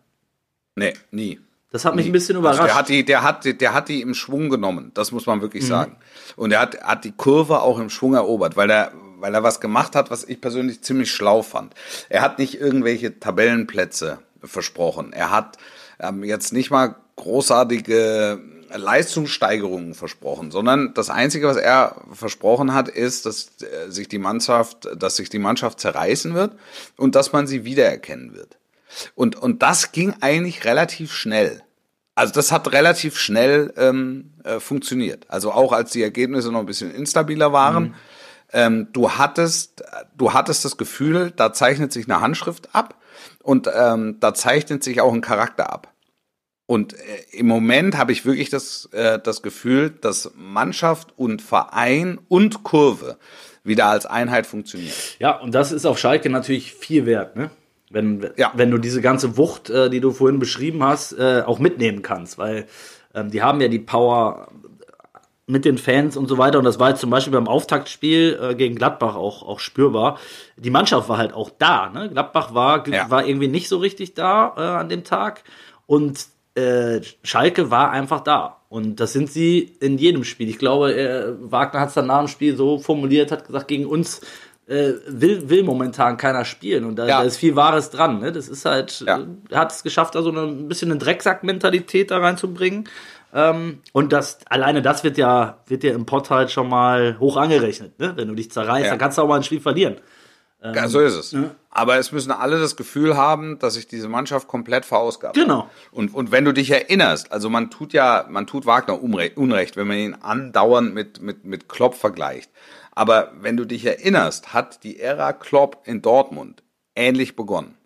Nee, nie. Das hat mich ein bisschen Also überrascht. der, hat die, der, hat, die- der hat die im Schwung genommen, das muss man Mhm. wirklich sagen. Und er hat, hat die Kurve auch im Schwung erobert, weil er, weil er was gemacht hat, was ich persönlich ziemlich schlau fand. Er hat nicht irgendwelche Tabellenplätze versprochen. Er hat ähm, jetzt nicht mal großartige Leistungssteigerungen versprochen, sondern das Einzige, was er versprochen hat, ist, dass äh, sich die Mannschaft, dass sich die Mannschaft zerreißen wird und dass man sie wiedererkennen wird. Und, und das ging eigentlich relativ schnell. Also das hat relativ schnell ähm, äh, funktioniert. Also auch als die Ergebnisse noch ein bisschen instabiler waren. Mhm. Ähm, du hattest, du hattest das Gefühl, da zeichnet sich eine Handschrift ab und ähm, da zeichnet sich auch ein Charakter ab. Und äh, im Moment habe ich wirklich das, äh, das Gefühl, dass Mannschaft und Verein und Kurve wieder als Einheit funktionieren. Ja, und das ist auf Schalke natürlich viel wert, ne? Wenn, ja. wenn du diese ganze Wucht, äh, die du vorhin beschrieben hast, äh, auch mitnehmen kannst, weil ähm, die haben ja die Power mit den Fans und so weiter. Und das war jetzt zum Beispiel beim Auftaktspiel äh, gegen Gladbach auch, auch spürbar. Die Mannschaft war halt auch da. Ne? Gladbach war, ja. war irgendwie nicht so richtig da äh, an dem Tag. Und äh, Schalke war einfach da. Und das sind sie in jedem Spiel. Ich glaube, äh, Wagner hat es dann nach dem Spiel so formuliert, hat gesagt, gegen uns äh, will, will momentan keiner spielen. Und da, ja. da ist viel Wahres dran. Ne? Das ist halt, ja. er hat es geschafft, da so eine, ein bisschen eine Drecksack-Mentalität da reinzubringen. Ähm, und das, alleine das wird ja, wird ja im Pott halt schon mal hoch angerechnet. Ne? Wenn du dich zerreißt, ja. dann kannst du auch mal ein Spiel verlieren. Ähm, ja, so ist es. Ja. Aber es müssen alle das Gefühl haben, dass sich diese Mannschaft komplett verausgabt. Genau. Und, und wenn du dich erinnerst, also man tut ja, man tut Wagner Unrecht, wenn man ihn andauernd mit, mit, mit Klopp vergleicht. Aber wenn du dich erinnerst, hat die Ära Klopp in Dortmund ähnlich begonnen.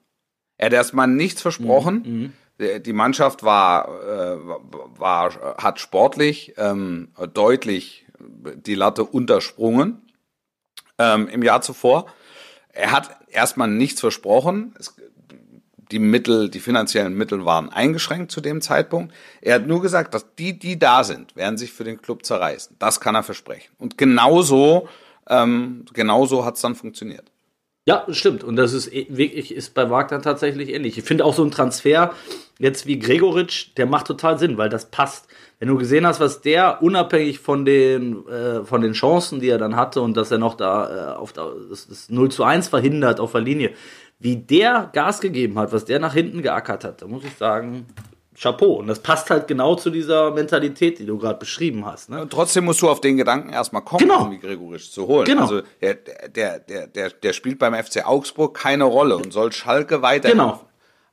Er hat erstmal nichts versprochen. Mhm. mhm. Die Mannschaft war, äh, war, hat sportlich ähm, deutlich die Latte untersprungen ähm, im Jahr zuvor. Er hat erstmal nichts versprochen. Es, die Mittel, die finanziellen Mittel waren eingeschränkt zu dem Zeitpunkt. Er hat nur gesagt, dass die, die da sind, werden sich für den Club zerreißen. Das kann er versprechen. Und genauso, ähm, genauso hat es dann funktioniert. Ja, stimmt. Und das ist e, wirklich ist bei Wagner tatsächlich ähnlich. Ich finde auch so ein Transfer jetzt wie Gregoritsch, der macht total Sinn, weil das passt. Wenn du gesehen hast, was der unabhängig von den äh, von den Chancen, die er dann hatte und dass er noch da äh, auf da, das, das 0 zu 1 verhindert auf der Linie, wie der Gas gegeben hat, was der nach hinten geackert hat, da muss ich sagen, Chapeau. Und das passt halt genau zu dieser Mentalität, die du gerade beschrieben hast. Ne? Und trotzdem musst du auf den Gedanken erstmal kommen, genau. um Gregorisch zu holen. Genau. Also der, der, der, der, der spielt beim FC Augsburg keine Rolle und soll Schalke weiter. Genau.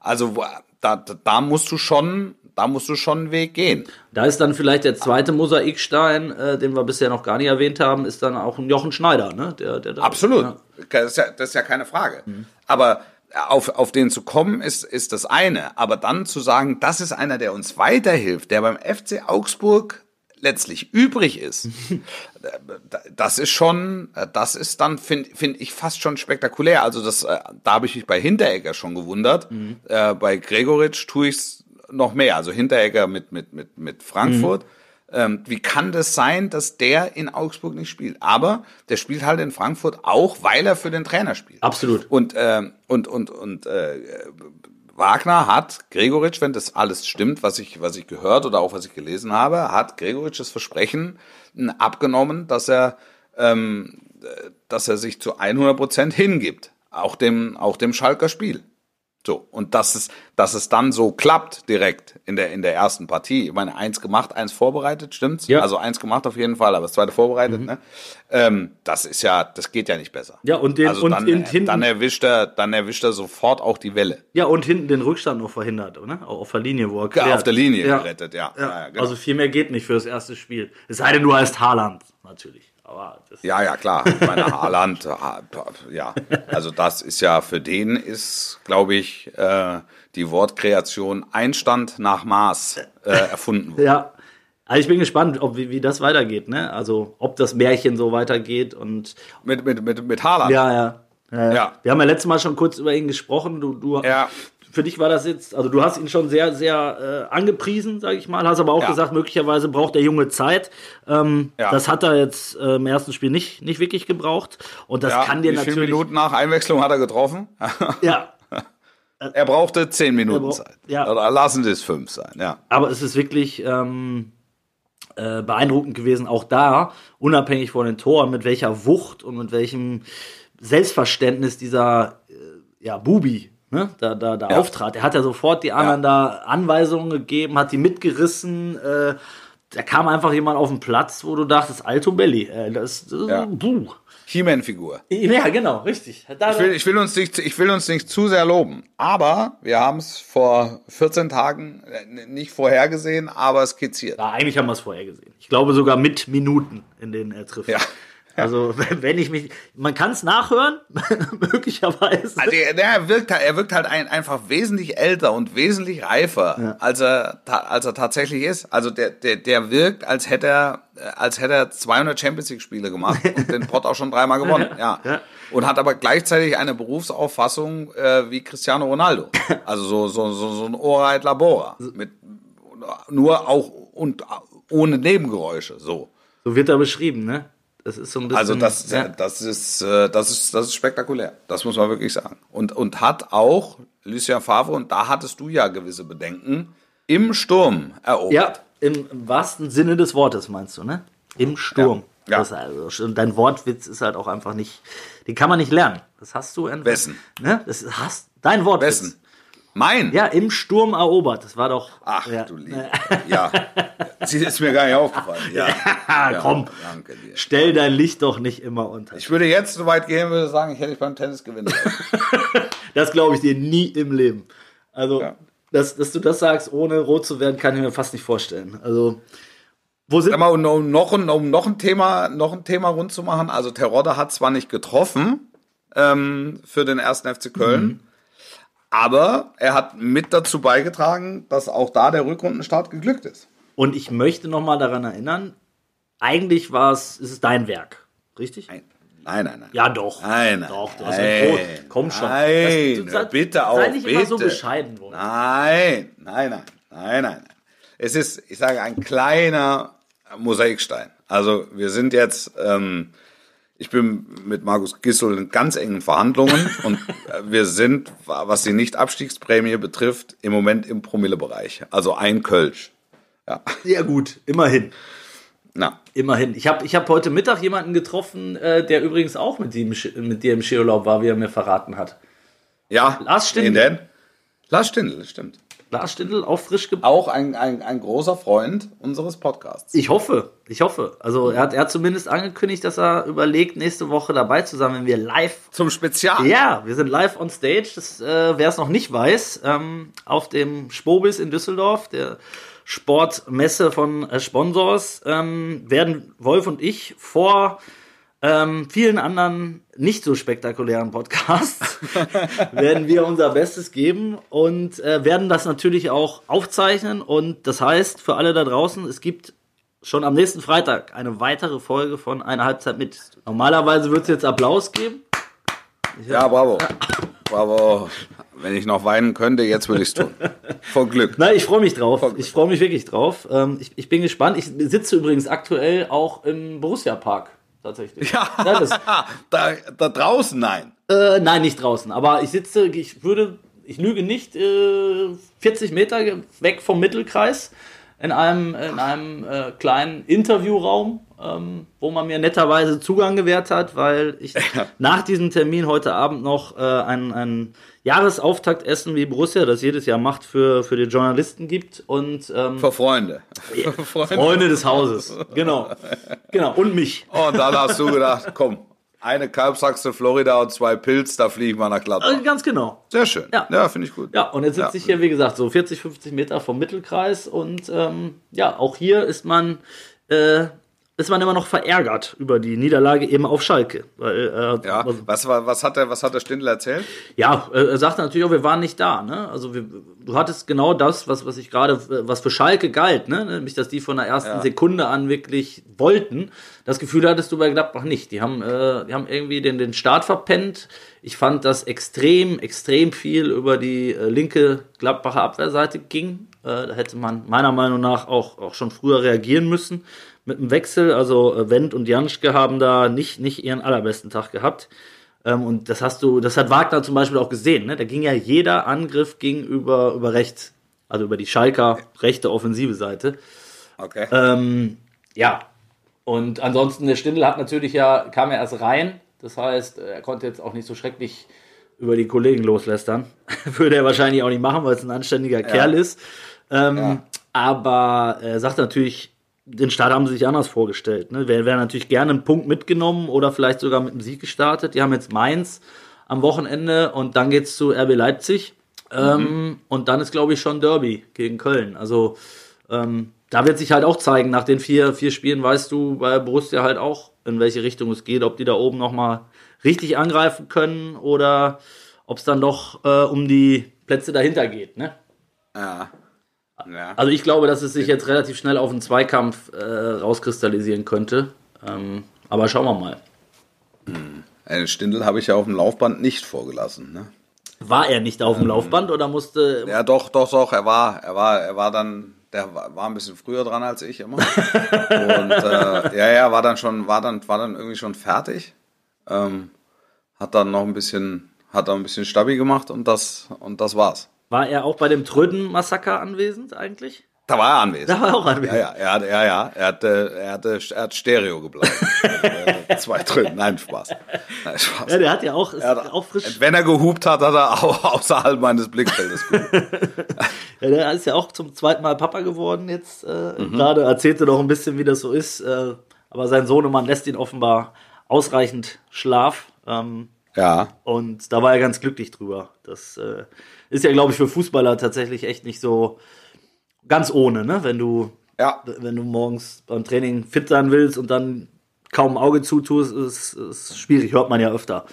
Also da, da musst du schon, da musst du schon einen Weg gehen. Da ist dann vielleicht der zweite Mosaikstein, äh, den wir bisher noch gar nicht erwähnt haben, ist dann auch ein Jochen Schneider, ne? Der, der da, Absolut. Ja. Das, ist ja, das ist ja keine Frage. Mhm. Aber auf, auf den zu kommen, ist, ist das eine. Aber dann zu sagen, das ist einer, der uns weiterhilft, der beim FC Augsburg letztlich übrig ist, [laughs] das ist schon, das ist dann, finde find ich, fast schon spektakulär. Also das, äh, da habe ich mich bei Hinteregger schon gewundert. Mhm. Äh, bei Gregoritsch tue ich es noch mehr. Also Hinteregger mit, mit, mit, mit Frankfurt. Mhm ähm, wie kann das sein, dass der in Augsburg nicht spielt? Aber der spielt halt in Frankfurt auch, weil er für den Trainer spielt. Absolut. Und, äh, und, und, und äh, Wagner hat Gregoritsch, wenn das alles stimmt, was ich, was ich gehört oder auch was ich gelesen habe, hat Gregoritsch das Versprechen äh, abgenommen, dass er, ähm, dass er sich zu 100 Prozent hingibt. Auch dem, auch dem Schalker Spiel. So, und dass es, dass es dann so klappt direkt in der, in der ersten Partie. Ich meine, eins gemacht, eins vorbereitet, stimmt's? Ja. Also eins gemacht auf jeden Fall, aber das zweite vorbereitet, mhm. ne? Ähm, das ist ja, das geht ja nicht besser. Ja, und den, also und dann, hinten, dann erwischt er, dann erwischt er sofort auch die Welle. Ja, und hinten den Rückstand noch verhindert, oder? Auch auf der Linie, wo er klärt. Ja, auf der Linie ja. gerettet, ja. ja. ja genau. Also viel mehr geht nicht für das erste Spiel. Es sei denn, du heißt Haaland, natürlich. Aber ja, ja, klar. [laughs] Ich meine, Haaland, ja. Also das ist ja, für den ist, glaube ich, äh, die Wortkreation Einstand nach Maß äh, erfunden worden. Ja. Also ich bin gespannt, ob, wie, wie das weitergeht, ne? Also ob das Märchen so weitergeht und. Mit, mit, mit, mit Haaland. Ja, ja. Ja. Wir haben ja letztes Mal schon kurz über ihn gesprochen. Du, du, ja für dich war das jetzt, also du hast ihn schon sehr, sehr äh, angepriesen, sage ich mal, hast aber auch ja. gesagt, möglicherweise braucht der Junge Zeit. Ähm, ja. Das hat er jetzt äh, im ersten Spiel nicht, nicht wirklich gebraucht. Und das ja, kann dir natürlich. Viele Minuten nach Einwechslung hat er getroffen? ja. [laughs] er brauchte zehn Minuten Zeit. Ja. Oder lassen Sie es fünf sein, ja. Aber es ist wirklich ähm, äh, beeindruckend gewesen, auch da, unabhängig von den Toren, mit welcher Wucht und mit welchem Selbstverständnis dieser äh, ja, Bubi ne, da, da, da ja. auftrat. Er hat ja sofort die anderen ja. da Anweisungen gegeben, hat die mitgerissen. Äh, da kam einfach jemand auf den Platz, wo du dachtest, Alto Belli, äh, das, das Ja. buh. He-Man-Figur. Ja, genau, richtig. Ich will, ich, will uns nicht, ich will uns nicht zu sehr loben, aber wir haben es vor 14 Tagen äh, nicht vorhergesehen, aber skizziert. Ja, eigentlich haben wir es vorher gesehen. Ich glaube sogar mit Minuten, in denen er trifft. Ja. Also [laughs] wenn ich mich, man kann es nachhören, [laughs] möglicherweise. Also er, wirkt, halt- er wirkt halt ein, einfach wesentlich älter und wesentlich reifer, als, er, als er tatsächlich ist. Also der, der, der wirkt, als hätte er, als hätte er 200 Champions League Spiele gemacht [laughs] und den Pott auch schon dreimal gewonnen. Ja. Ja. Und hat aber gleichzeitig eine Berufsauffassung äh, wie Cristiano Ronaldo. Also so, so, so, so ein Ora et Labora. Mit, nur auch und ohne Nebengeräusche. So. So wird er beschrieben, ne? Das ist so ein bisschen. Also das, ja. das ist, äh, das ist, das ist spektakulär. Das muss man wirklich sagen. Und, und hat auch Lucien Favre, und da hattest du ja gewisse Bedenken, im Sturm erobert. Ja, im wahrsten Sinne des Wortes meinst du, ne? Im Sturm. Ja. Ist also, dein Wortwitz ist halt auch einfach nicht, den kann man nicht lernen. Das hast du entweder. Wessen? Ne? Das hast dein Wortwitz. Wessen? Mein? Ja, im Sturm erobert. Das war doch. Ach, ja. du Liebe. Ja. Sie ist mir gar nicht aufgefallen. Ja. [laughs] Ah, komm. Danke dir. Stell dein Licht doch nicht immer unter. Ich würde jetzt so weit gehen, würde sagen, ich hätte dich beim Tennis gewinnen können. [laughs] Das glaube ich dir nie im Leben. Also, Ja. dass, dass du das sagst, ohne rot zu werden, kann ich mir fast nicht vorstellen. Also, wo sind mal, um, um, noch, ein- um noch ein Thema, noch ein Thema rund zu machen. Also Terodde hat zwar nicht getroffen ähm, für den ersten FC Köln, Mhm. Aber er hat mit dazu beigetragen, dass auch da der Rückrundenstart geglückt ist. Und ich möchte noch mal daran erinnern, eigentlich war es, ist es dein Werk, richtig? Nein, nein, nein. nein. Ja, doch. Nein, nein. Doch, du hast nein, ein Brot. Komm schon. Nein, Das- du- sei- bitte auch. Sei nicht bitte. immer so bescheiden. Wolf. Nein, nein, nein, nein, nein. Es ist, ich sage, ein kleiner Mosaikstein. Also wir sind jetzt, ähm, ich bin mit Markus Gissel in ganz engen Verhandlungen [laughs] und äh, wir sind, was die Nicht-Abstiegsprämie betrifft, im Moment im Promillebereich. Also ein Kölsch. Ja, Ja, gut, immerhin. na. Immerhin. Ich habe ich hab heute Mittag jemanden getroffen, äh, der übrigens auch mit, ihm, mit dir im Skiurlaub war, wie er mir verraten hat. Ja, Lars Stindl. Lars Stindl, das stimmt. Lars Stindl, auch frisch gebaut. Auch ein, ein, ein großer Freund unseres Podcasts. Ich hoffe, ich hoffe. Also er hat, er hat zumindest angekündigt, dass er überlegt, nächste Woche dabei zu sein, wenn wir live Zum Spezial. Ja, wir sind live on stage. Das, äh, wer es noch nicht weiß, ähm, auf dem Spobis in Düsseldorf, der Sportmesse von äh, Sponsors, ähm, werden Wolf und ich vor ähm, vielen anderen nicht so spektakulären Podcasts [laughs] werden wir unser Bestes geben und äh, werden das natürlich auch aufzeichnen. Und das heißt für alle da draußen, es gibt schon am nächsten Freitag eine weitere Folge von einer Halbzeit mit. Normalerweise wird es jetzt Applaus geben. Ja, bravo. Bravo. Wenn ich noch weinen könnte, jetzt würde ich es tun. [laughs] Vor Glück. Nein, ich freue mich drauf. Ich freue mich wirklich drauf. Ähm, ich, ich bin gespannt. Ich sitze übrigens aktuell auch im Borussia Park. Tatsächlich. Ja, das, [laughs] da, da draußen nein. äh, nein, nicht draußen. Aber ich sitze, ich würde, ich lüge nicht, äh, 40 Meter weg vom Mittelkreis in einem, in einem äh, kleinen Interviewraum, ähm, wo man mir netterweise Zugang gewährt hat, weil ich [laughs] nach diesem Termin heute Abend noch äh, ein, ein Jahresauftaktessen wie Borussia das jedes Jahr macht für, für die Journalisten gibt und ähm, Für Freunde. Für [laughs] Freunde. Freunde des Hauses. Genau. Genau. Und mich. Und dann hast du gedacht, komm, eine Kalbsachse Florida und zwei Pilz, da fliege ich mal nach Äh, Gladbach. Ganz genau. Sehr schön. Ja. Ja, finde ich gut. Ja, und jetzt sitze Ja. ich hier, wie gesagt, so 40, 50 Meter vom Mittelkreis und ähm, ja, auch hier ist man, äh, ist man immer noch verärgert über die Niederlage eben auf Schalke. Weil, äh, Ja, also, was, was, hat der, was hat der Stindl erzählt? ja, äh, er sagte natürlich auch, wir waren nicht da. Ne? Also wir, du hattest genau das, was, was ich gerade, was für Schalke galt, ne? nämlich, dass die von der ersten Ja. Sekunde an wirklich wollten. Das Gefühl hattest du bei Gladbach nicht. Die haben, äh, die haben irgendwie den, den Start verpennt. Ich fand, dass extrem, extrem viel über die äh, linke Gladbacher Abwehrseite ging. Äh, da hätte man meiner Meinung nach auch, auch schon früher reagieren müssen mit dem Wechsel. Also äh, Wendt und Janschke haben da nicht, nicht ihren allerbesten Tag gehabt. Ähm, und das hast du, das hat Wagner zum Beispiel auch gesehen. Ne? Da ging ja jeder Angriff ging über, über rechts, also über die Schalker rechte offensive Seite. Okay. Ähm, ja. Und ansonsten, der Stindl hat natürlich ja, kam ja erst rein. Das heißt, er konnte jetzt auch nicht so schrecklich über die Kollegen loslästern. [laughs] Würde er wahrscheinlich auch nicht machen, weil es ein anständiger Kerl ist. Ähm, Ja. Aber er sagt natürlich, den Start haben sie sich anders vorgestellt. Ne? Wäre wär natürlich gerne einen Punkt mitgenommen oder vielleicht sogar mit einem Sieg gestartet. Die haben jetzt Mainz am Wochenende und dann geht's zu RB Leipzig. Ähm, und dann ist, glaube ich, schon Derby gegen Köln. Also ähm, da wird sich halt auch zeigen, nach den vier, vier Spielen weißt du bei Borussia halt auch, in welche Richtung es geht, ob die da oben nochmal richtig angreifen können oder ob es dann doch äh, um die Plätze dahinter geht. Ne? Ja. Ja. Also ich glaube, dass es sich jetzt relativ schnell auf einen Zweikampf äh, rauskristallisieren könnte. Ähm, aber schauen wir mal. Den Stindl habe ich ja auf dem Laufband nicht vorgelassen. Ne? War er nicht auf dem Laufband oder musste. Ja, doch, doch, doch. Er war, er war, er war dann, der war, war ein bisschen früher dran als ich immer. [laughs] Und äh, ja, ja, war dann schon, war dann, war dann irgendwie schon fertig. Ähm, hat dann noch ein bisschen, hat dann ein bisschen Stabi gemacht und das, und das war's. War er auch bei dem Tröden-Massaker anwesend eigentlich? Da war er anwesend. Da war er auch anwesend. Ja, ja, er hat, ja, ja, er hatte, er hatte, er hat Stereo gebleibt. [laughs] Zwei drin. Nein, Spaß. Nein, Spaß. Ja, der hat ja auch, Er hat- auch frisch. Wenn er gehupt hat, hat er auch außerhalb meines Blickfeldes gehupt. [laughs] Ja, der ist ja auch zum zweiten Mal Papa geworden jetzt. Äh, Mhm. Gerade erzählte noch ein bisschen, wie das so ist. Äh, aber sein Sohnemann lässt ihn offenbar ausreichend Schlaf. Ähm, Ja, Und da war er ganz glücklich drüber. Das äh, ist ja, glaube ich, für Fußballer tatsächlich echt nicht so ganz ohne, ne? Wenn du, ja, wenn du morgens beim Training fit sein willst und dann kaum ein Auge zutust, ist, ist schwierig, hört man ja öfter.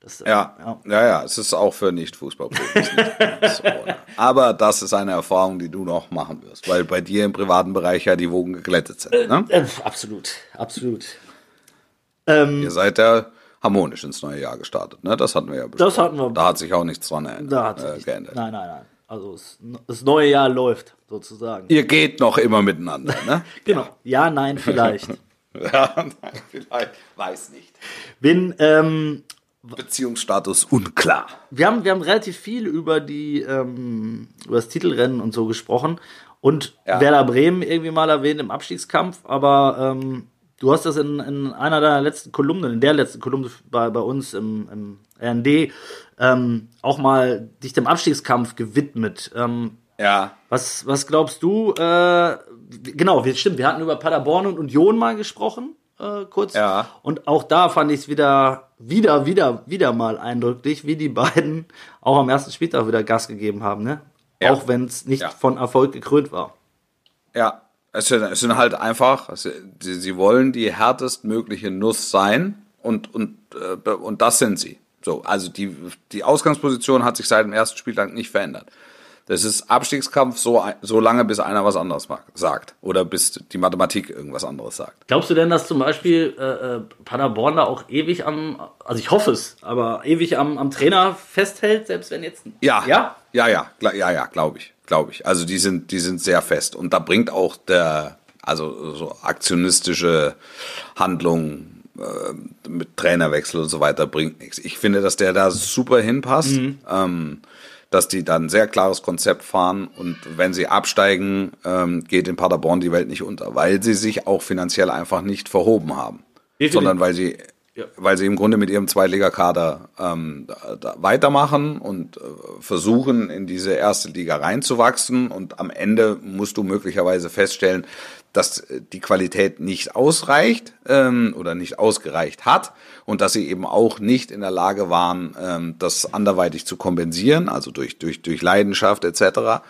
Das, äh, ja, ja, ja, es ist auch für Nicht-Fußballprofis nicht. Aber das ist eine Erfahrung, die du noch machen wirst, weil bei dir im privaten Bereich ja die Wogen geglättet sind. Ne? Äh, absolut, absolut. Ähm, Ihr seid ja harmonisch ins neue Jahr gestartet, ne? Das hatten wir ja besprochen. Das hatten wir. Da hat sich auch nichts dran geändert, da hat sich äh, nicht, geändert. Nein, nein, nein. Also es, das neue Jahr läuft sozusagen. Ihr geht noch immer miteinander, ne? [laughs] Genau. Ja, nein, vielleicht. [laughs] ja, nein, vielleicht, weiß nicht. Bin ähm, Beziehungsstatus unklar. wir haben, wir haben relativ viel über die ähm, über das Titelrennen und so gesprochen und Ja. Werder Bremen irgendwie mal erwähnt im Abstiegskampf, aber ähm, du hast das in, in einer deiner letzten Kolumnen, in der letzten Kolumne bei, bei uns im, im RND ähm, auch mal dich dem Abstiegskampf gewidmet. Ähm, Ja, was, was glaubst du? Äh, genau, wir, stimmt, wir hatten über Paderborn und Union mal gesprochen, äh, kurz. Ja. Und auch da fand ich es wieder, wieder, wieder, wieder mal eindrücklich, wie die beiden auch am ersten Spieltag wieder Gas gegeben haben, ne? Ja. Auch wenn es nicht Ja. von Erfolg gekrönt war. Ja, es sind, halt einfach, sie wollen die härtestmögliche Nuss sein und, und, äh, und das sind sie. So, also die, die Ausgangsposition hat sich seit dem ersten Spieltag nicht verändert. Das ist Abstiegskampf so, so lange, bis einer was anderes mag, sagt. Oder bis die Mathematik irgendwas anderes sagt. Glaubst du denn, dass zum Beispiel äh, äh, Paderborn da auch ewig am, also ich hoffe es, aber ewig am, am Trainer festhält, selbst wenn jetzt. Ja, Ja? ja, ja, ja, ja, glaube ich, glaube ich. Also die sind, die sind sehr fest und da bringt auch der, also so aktionistische Handlung äh, mit Trainerwechsel und so weiter bringt nichts. Ich finde, dass der da super hinpasst, ähm, dass die dann ein sehr klares Konzept fahren und wenn sie absteigen, ähm, geht in Paderborn die Welt nicht unter, weil sie sich auch finanziell einfach nicht verhoben haben, Definitiv. sondern weil sie Ja. weil sie im Grunde mit ihrem Zweitligakader ähm, da, da weitermachen und äh, versuchen, in diese erste Liga reinzuwachsen. Und am Ende musst du möglicherweise feststellen, dass äh, die Qualität nicht ausreicht ähm, oder nicht ausgereicht hat und dass sie eben auch nicht in der Lage waren, ähm, das anderweitig zu kompensieren, also durch, durch, durch Leidenschaft etc.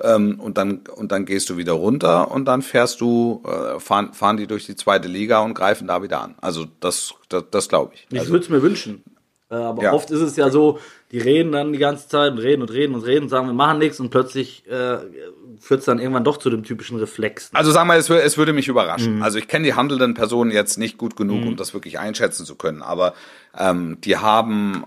Ähm, und, dann, und dann gehst du wieder runter und dann fährst du, äh, fahren, fahren die durch die zweite Liga und greifen da wieder an. Also das, das, das glaube ich. Ich Also, würde es mir wünschen. Äh, Aber Ja. oft ist es ja so, die reden dann die ganze Zeit und reden und reden und reden und sagen, wir machen nichts und plötzlich äh, führt es dann irgendwann doch zu dem typischen Reflex. Also sagen wir, es, es würde mich Mhm. überraschen. Also ich kenne die handelnden Personen jetzt nicht gut genug, um das wirklich einschätzen zu können. Aber ähm, die haben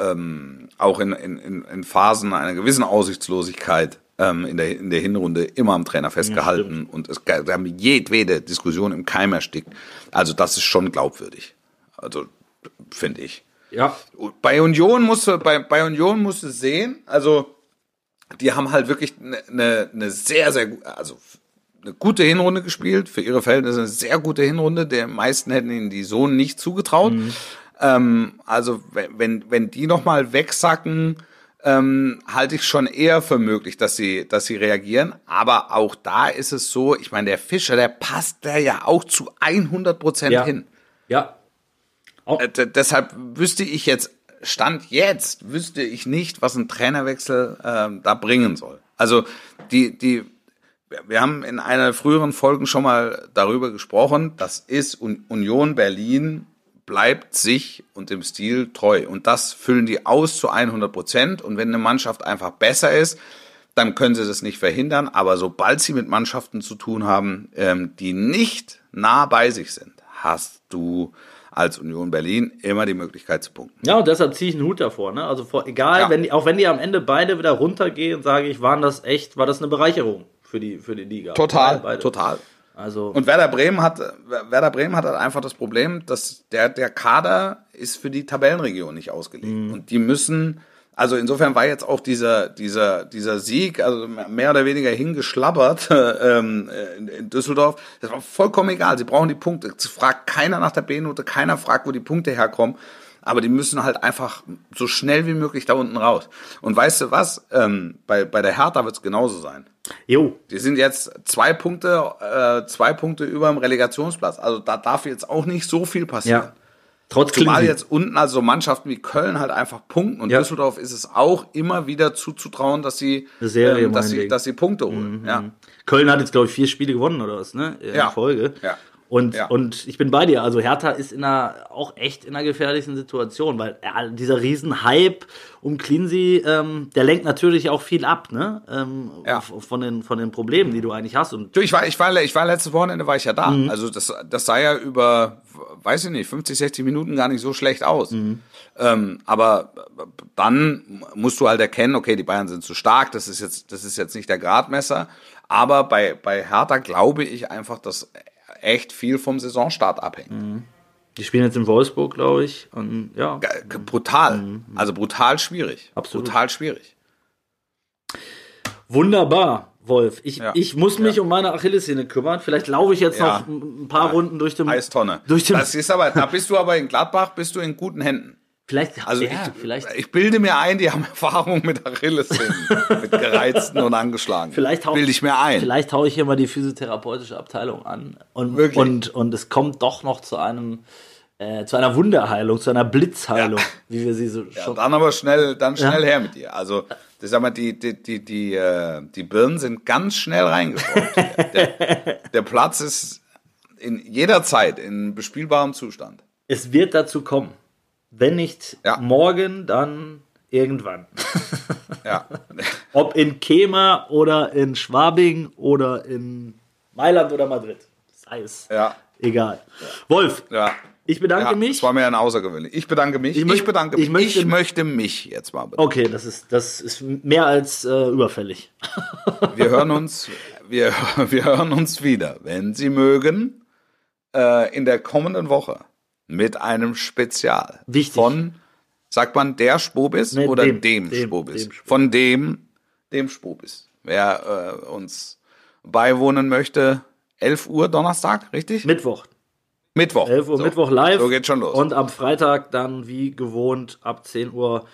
ähm, auch in, in, in Phasen einer gewissen Aussichtslosigkeit ähm, in, der, in der Hinrunde immer am Trainer festgehalten. und es wir haben jedwede Diskussion im Keim erstickt. Also das ist schon glaubwürdig. Also finde ich. Ja, Bei Union musst du, bei, bei Union musst du sehen, also die haben halt wirklich eine ne, ne sehr, sehr, also eine gute Hinrunde gespielt, für ihre Verhältnisse eine sehr gute Hinrunde. Der meisten hätten ihnen die so nicht zugetraut. Ähm, also wenn, wenn, wenn die nochmal wegsacken, ähm, halte ich schon eher für möglich, dass sie, dass sie reagieren. Aber auch da ist es so, ich meine, der Fischer, der passt da ja auch zu 100 Prozent Ja. hin. Ja. Äh, deshalb wüsste ich jetzt, Stand jetzt, wüsste ich nicht, was ein Trainerwechsel ähm, da bringen soll. Also die, die, wir- haben in einer früheren Folgen schon mal darüber gesprochen, das ist Un- Union Berlin bleibt sich und dem Stil treu. Und das füllen die aus zu 100 Prozent. Und wenn eine Mannschaft einfach besser ist, dann können sie das nicht verhindern. Aber sobald sie mit Mannschaften zu tun haben, ähm, die nicht nah bei sich sind, hast du als Union Berlin immer die Möglichkeit zu punkten. ja, und deshalb ziehe ich einen Hut davor. Ne? Also vor, egal, Ja. wenn die, auch wenn die am Ende beide wieder runtergehen, sage ich, waren das echt, war das eine Bereicherung für die, für die Liga. Beide, beide. total. Also, Und Werder Bremen hat, Werder Bremen hat halt einfach das Problem, dass der, der Kader ist für die Tabellenregion nicht ausgelegt. Und die müssen, also insofern war jetzt auch dieser, dieser, dieser Sieg, also mehr oder weniger hingeschlabbert [laughs] ähm, in, Düsseldorf, das war vollkommen egal. Sie brauchen die Punkte. Es fragt keiner nach der B-Note, keiner fragt, wo die Punkte herkommen. Aber die müssen halt einfach so schnell wie möglich da unten raus. Und weißt du was? Ähm, bei, bei der Hertha wird es genauso sein. jo, Die sind jetzt zwei Punkte, äh, zwei Punkte über dem Relegationsplatz. Also da darf jetzt auch nicht so viel passieren. ja. Trotz Zumal jetzt unten also Mannschaften wie Köln halt einfach punkten und Ja. Düsseldorf ist es auch immer wieder zuzutrauen, dass sie, ähm, dass sie. Mhm. dass sie Punkte holen. Ja. Köln hat jetzt, glaube ich, vier Spiele gewonnen oder was, ne? In Ja. Folge. Ja. Und, Ja. und ich bin bei dir. Also Hertha ist in einer, auch echt in einer gefährlichen Situation, weil äh, dieser Riesenhype um Cleansey, ähm, der lenkt natürlich auch viel ab, ne? Ähm, Ja. von, den, von den Problemen, die du eigentlich hast. Und Du, ich war, ich war, ich war letztes Wochenende war ich ja da. Mhm. Also das, das sah ja über, weiß ich nicht, 50, 60 Minuten gar nicht so schlecht aus. Mhm. Ähm, aber dann musst du halt erkennen, okay, die Bayern sind zu stark. Das ist jetzt, das ist jetzt nicht der Gradmesser. Aber bei, bei Hertha glaube ich einfach, dass echt viel vom Saisonstart abhängt. die spielen jetzt in Wolfsburg, glaube ich. Und ja. Ge- ge- Brutal. Also brutal schwierig. Mhm. Absolut. Brutal schwierig. Wunderbar, Wolf. Ich, Ja. ich muss mich Ja. um meine Achillessehne kümmern. Vielleicht laufe ich jetzt Ja. noch ein paar Runden durch den. Eistonne. Durch den Das ist aber, da bist du aber in Gladbach, bist du in guten Händen. vielleicht, Also ich, vielleicht, ich bilde mir ein, die haben Erfahrung mit Achillessehnen, [laughs] mit gereizten und angeschlagen. Vielleicht hau, bilde ich mir ein. Vielleicht haue ich hier mal die physiotherapeutische Abteilung an. Und, Wirklich? und, und es kommt doch noch zu einem äh, zu einer Wunderheilung, zu einer Blitzheilung, Ja. wie wir sie so Ja, schon. dann aber schnell, dann schnell Ja. her mit dir. Also, das sag mal, die, die, die, die, äh, die Birnen sind ganz schnell reingeschraubt. hier. [laughs] der, der Platz ist in jeder Zeit in bespielbarem Zustand. Es wird dazu kommen. Wenn nicht Ja. morgen, dann irgendwann. [laughs] [laughs] Ja. Ob in Kema oder in Schwabing oder in Mailand oder Madrid. Sei es. Ja. Egal. Wolf, Ja. Ich bedanke ja, mich. Das war mir ein außergewöhnlich. Ich bedanke mich. Ich Ich, bedanke ich mich. Ich möchte- möchte mich jetzt mal bedanken. Okay, das ist, das ist mehr als äh, überfällig. [laughs] Wir hören uns, wir, [laughs] wir hören uns wieder, wenn Sie mögen, äh, in der kommenden Woche mit einem Spezial. Wichtig. Von, sagt man der Spobis Nee, oder dem, dem, dem, Spobis? dem Spobis. Von dem, dem Spobis. Wer äh, uns beiwohnen möchte, 11 Uhr Donnerstag, richtig? Mittwoch. Mittwoch. 11 Uhr So. Mittwoch live. So geht schon los. Und am Freitag dann wie gewohnt ab 10 Uhr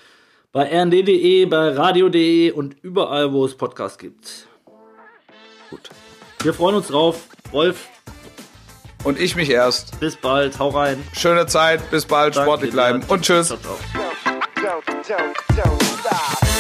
bei rnd.de, bei radio.de und überall, wo es Podcasts gibt. Gut. Wir freuen uns drauf. Wolf, Und ich mich erst. bis bald. Hau rein. Schöne Zeit, bis bald, Danke sportlich bleiben und tschüss. Ciao, ciao.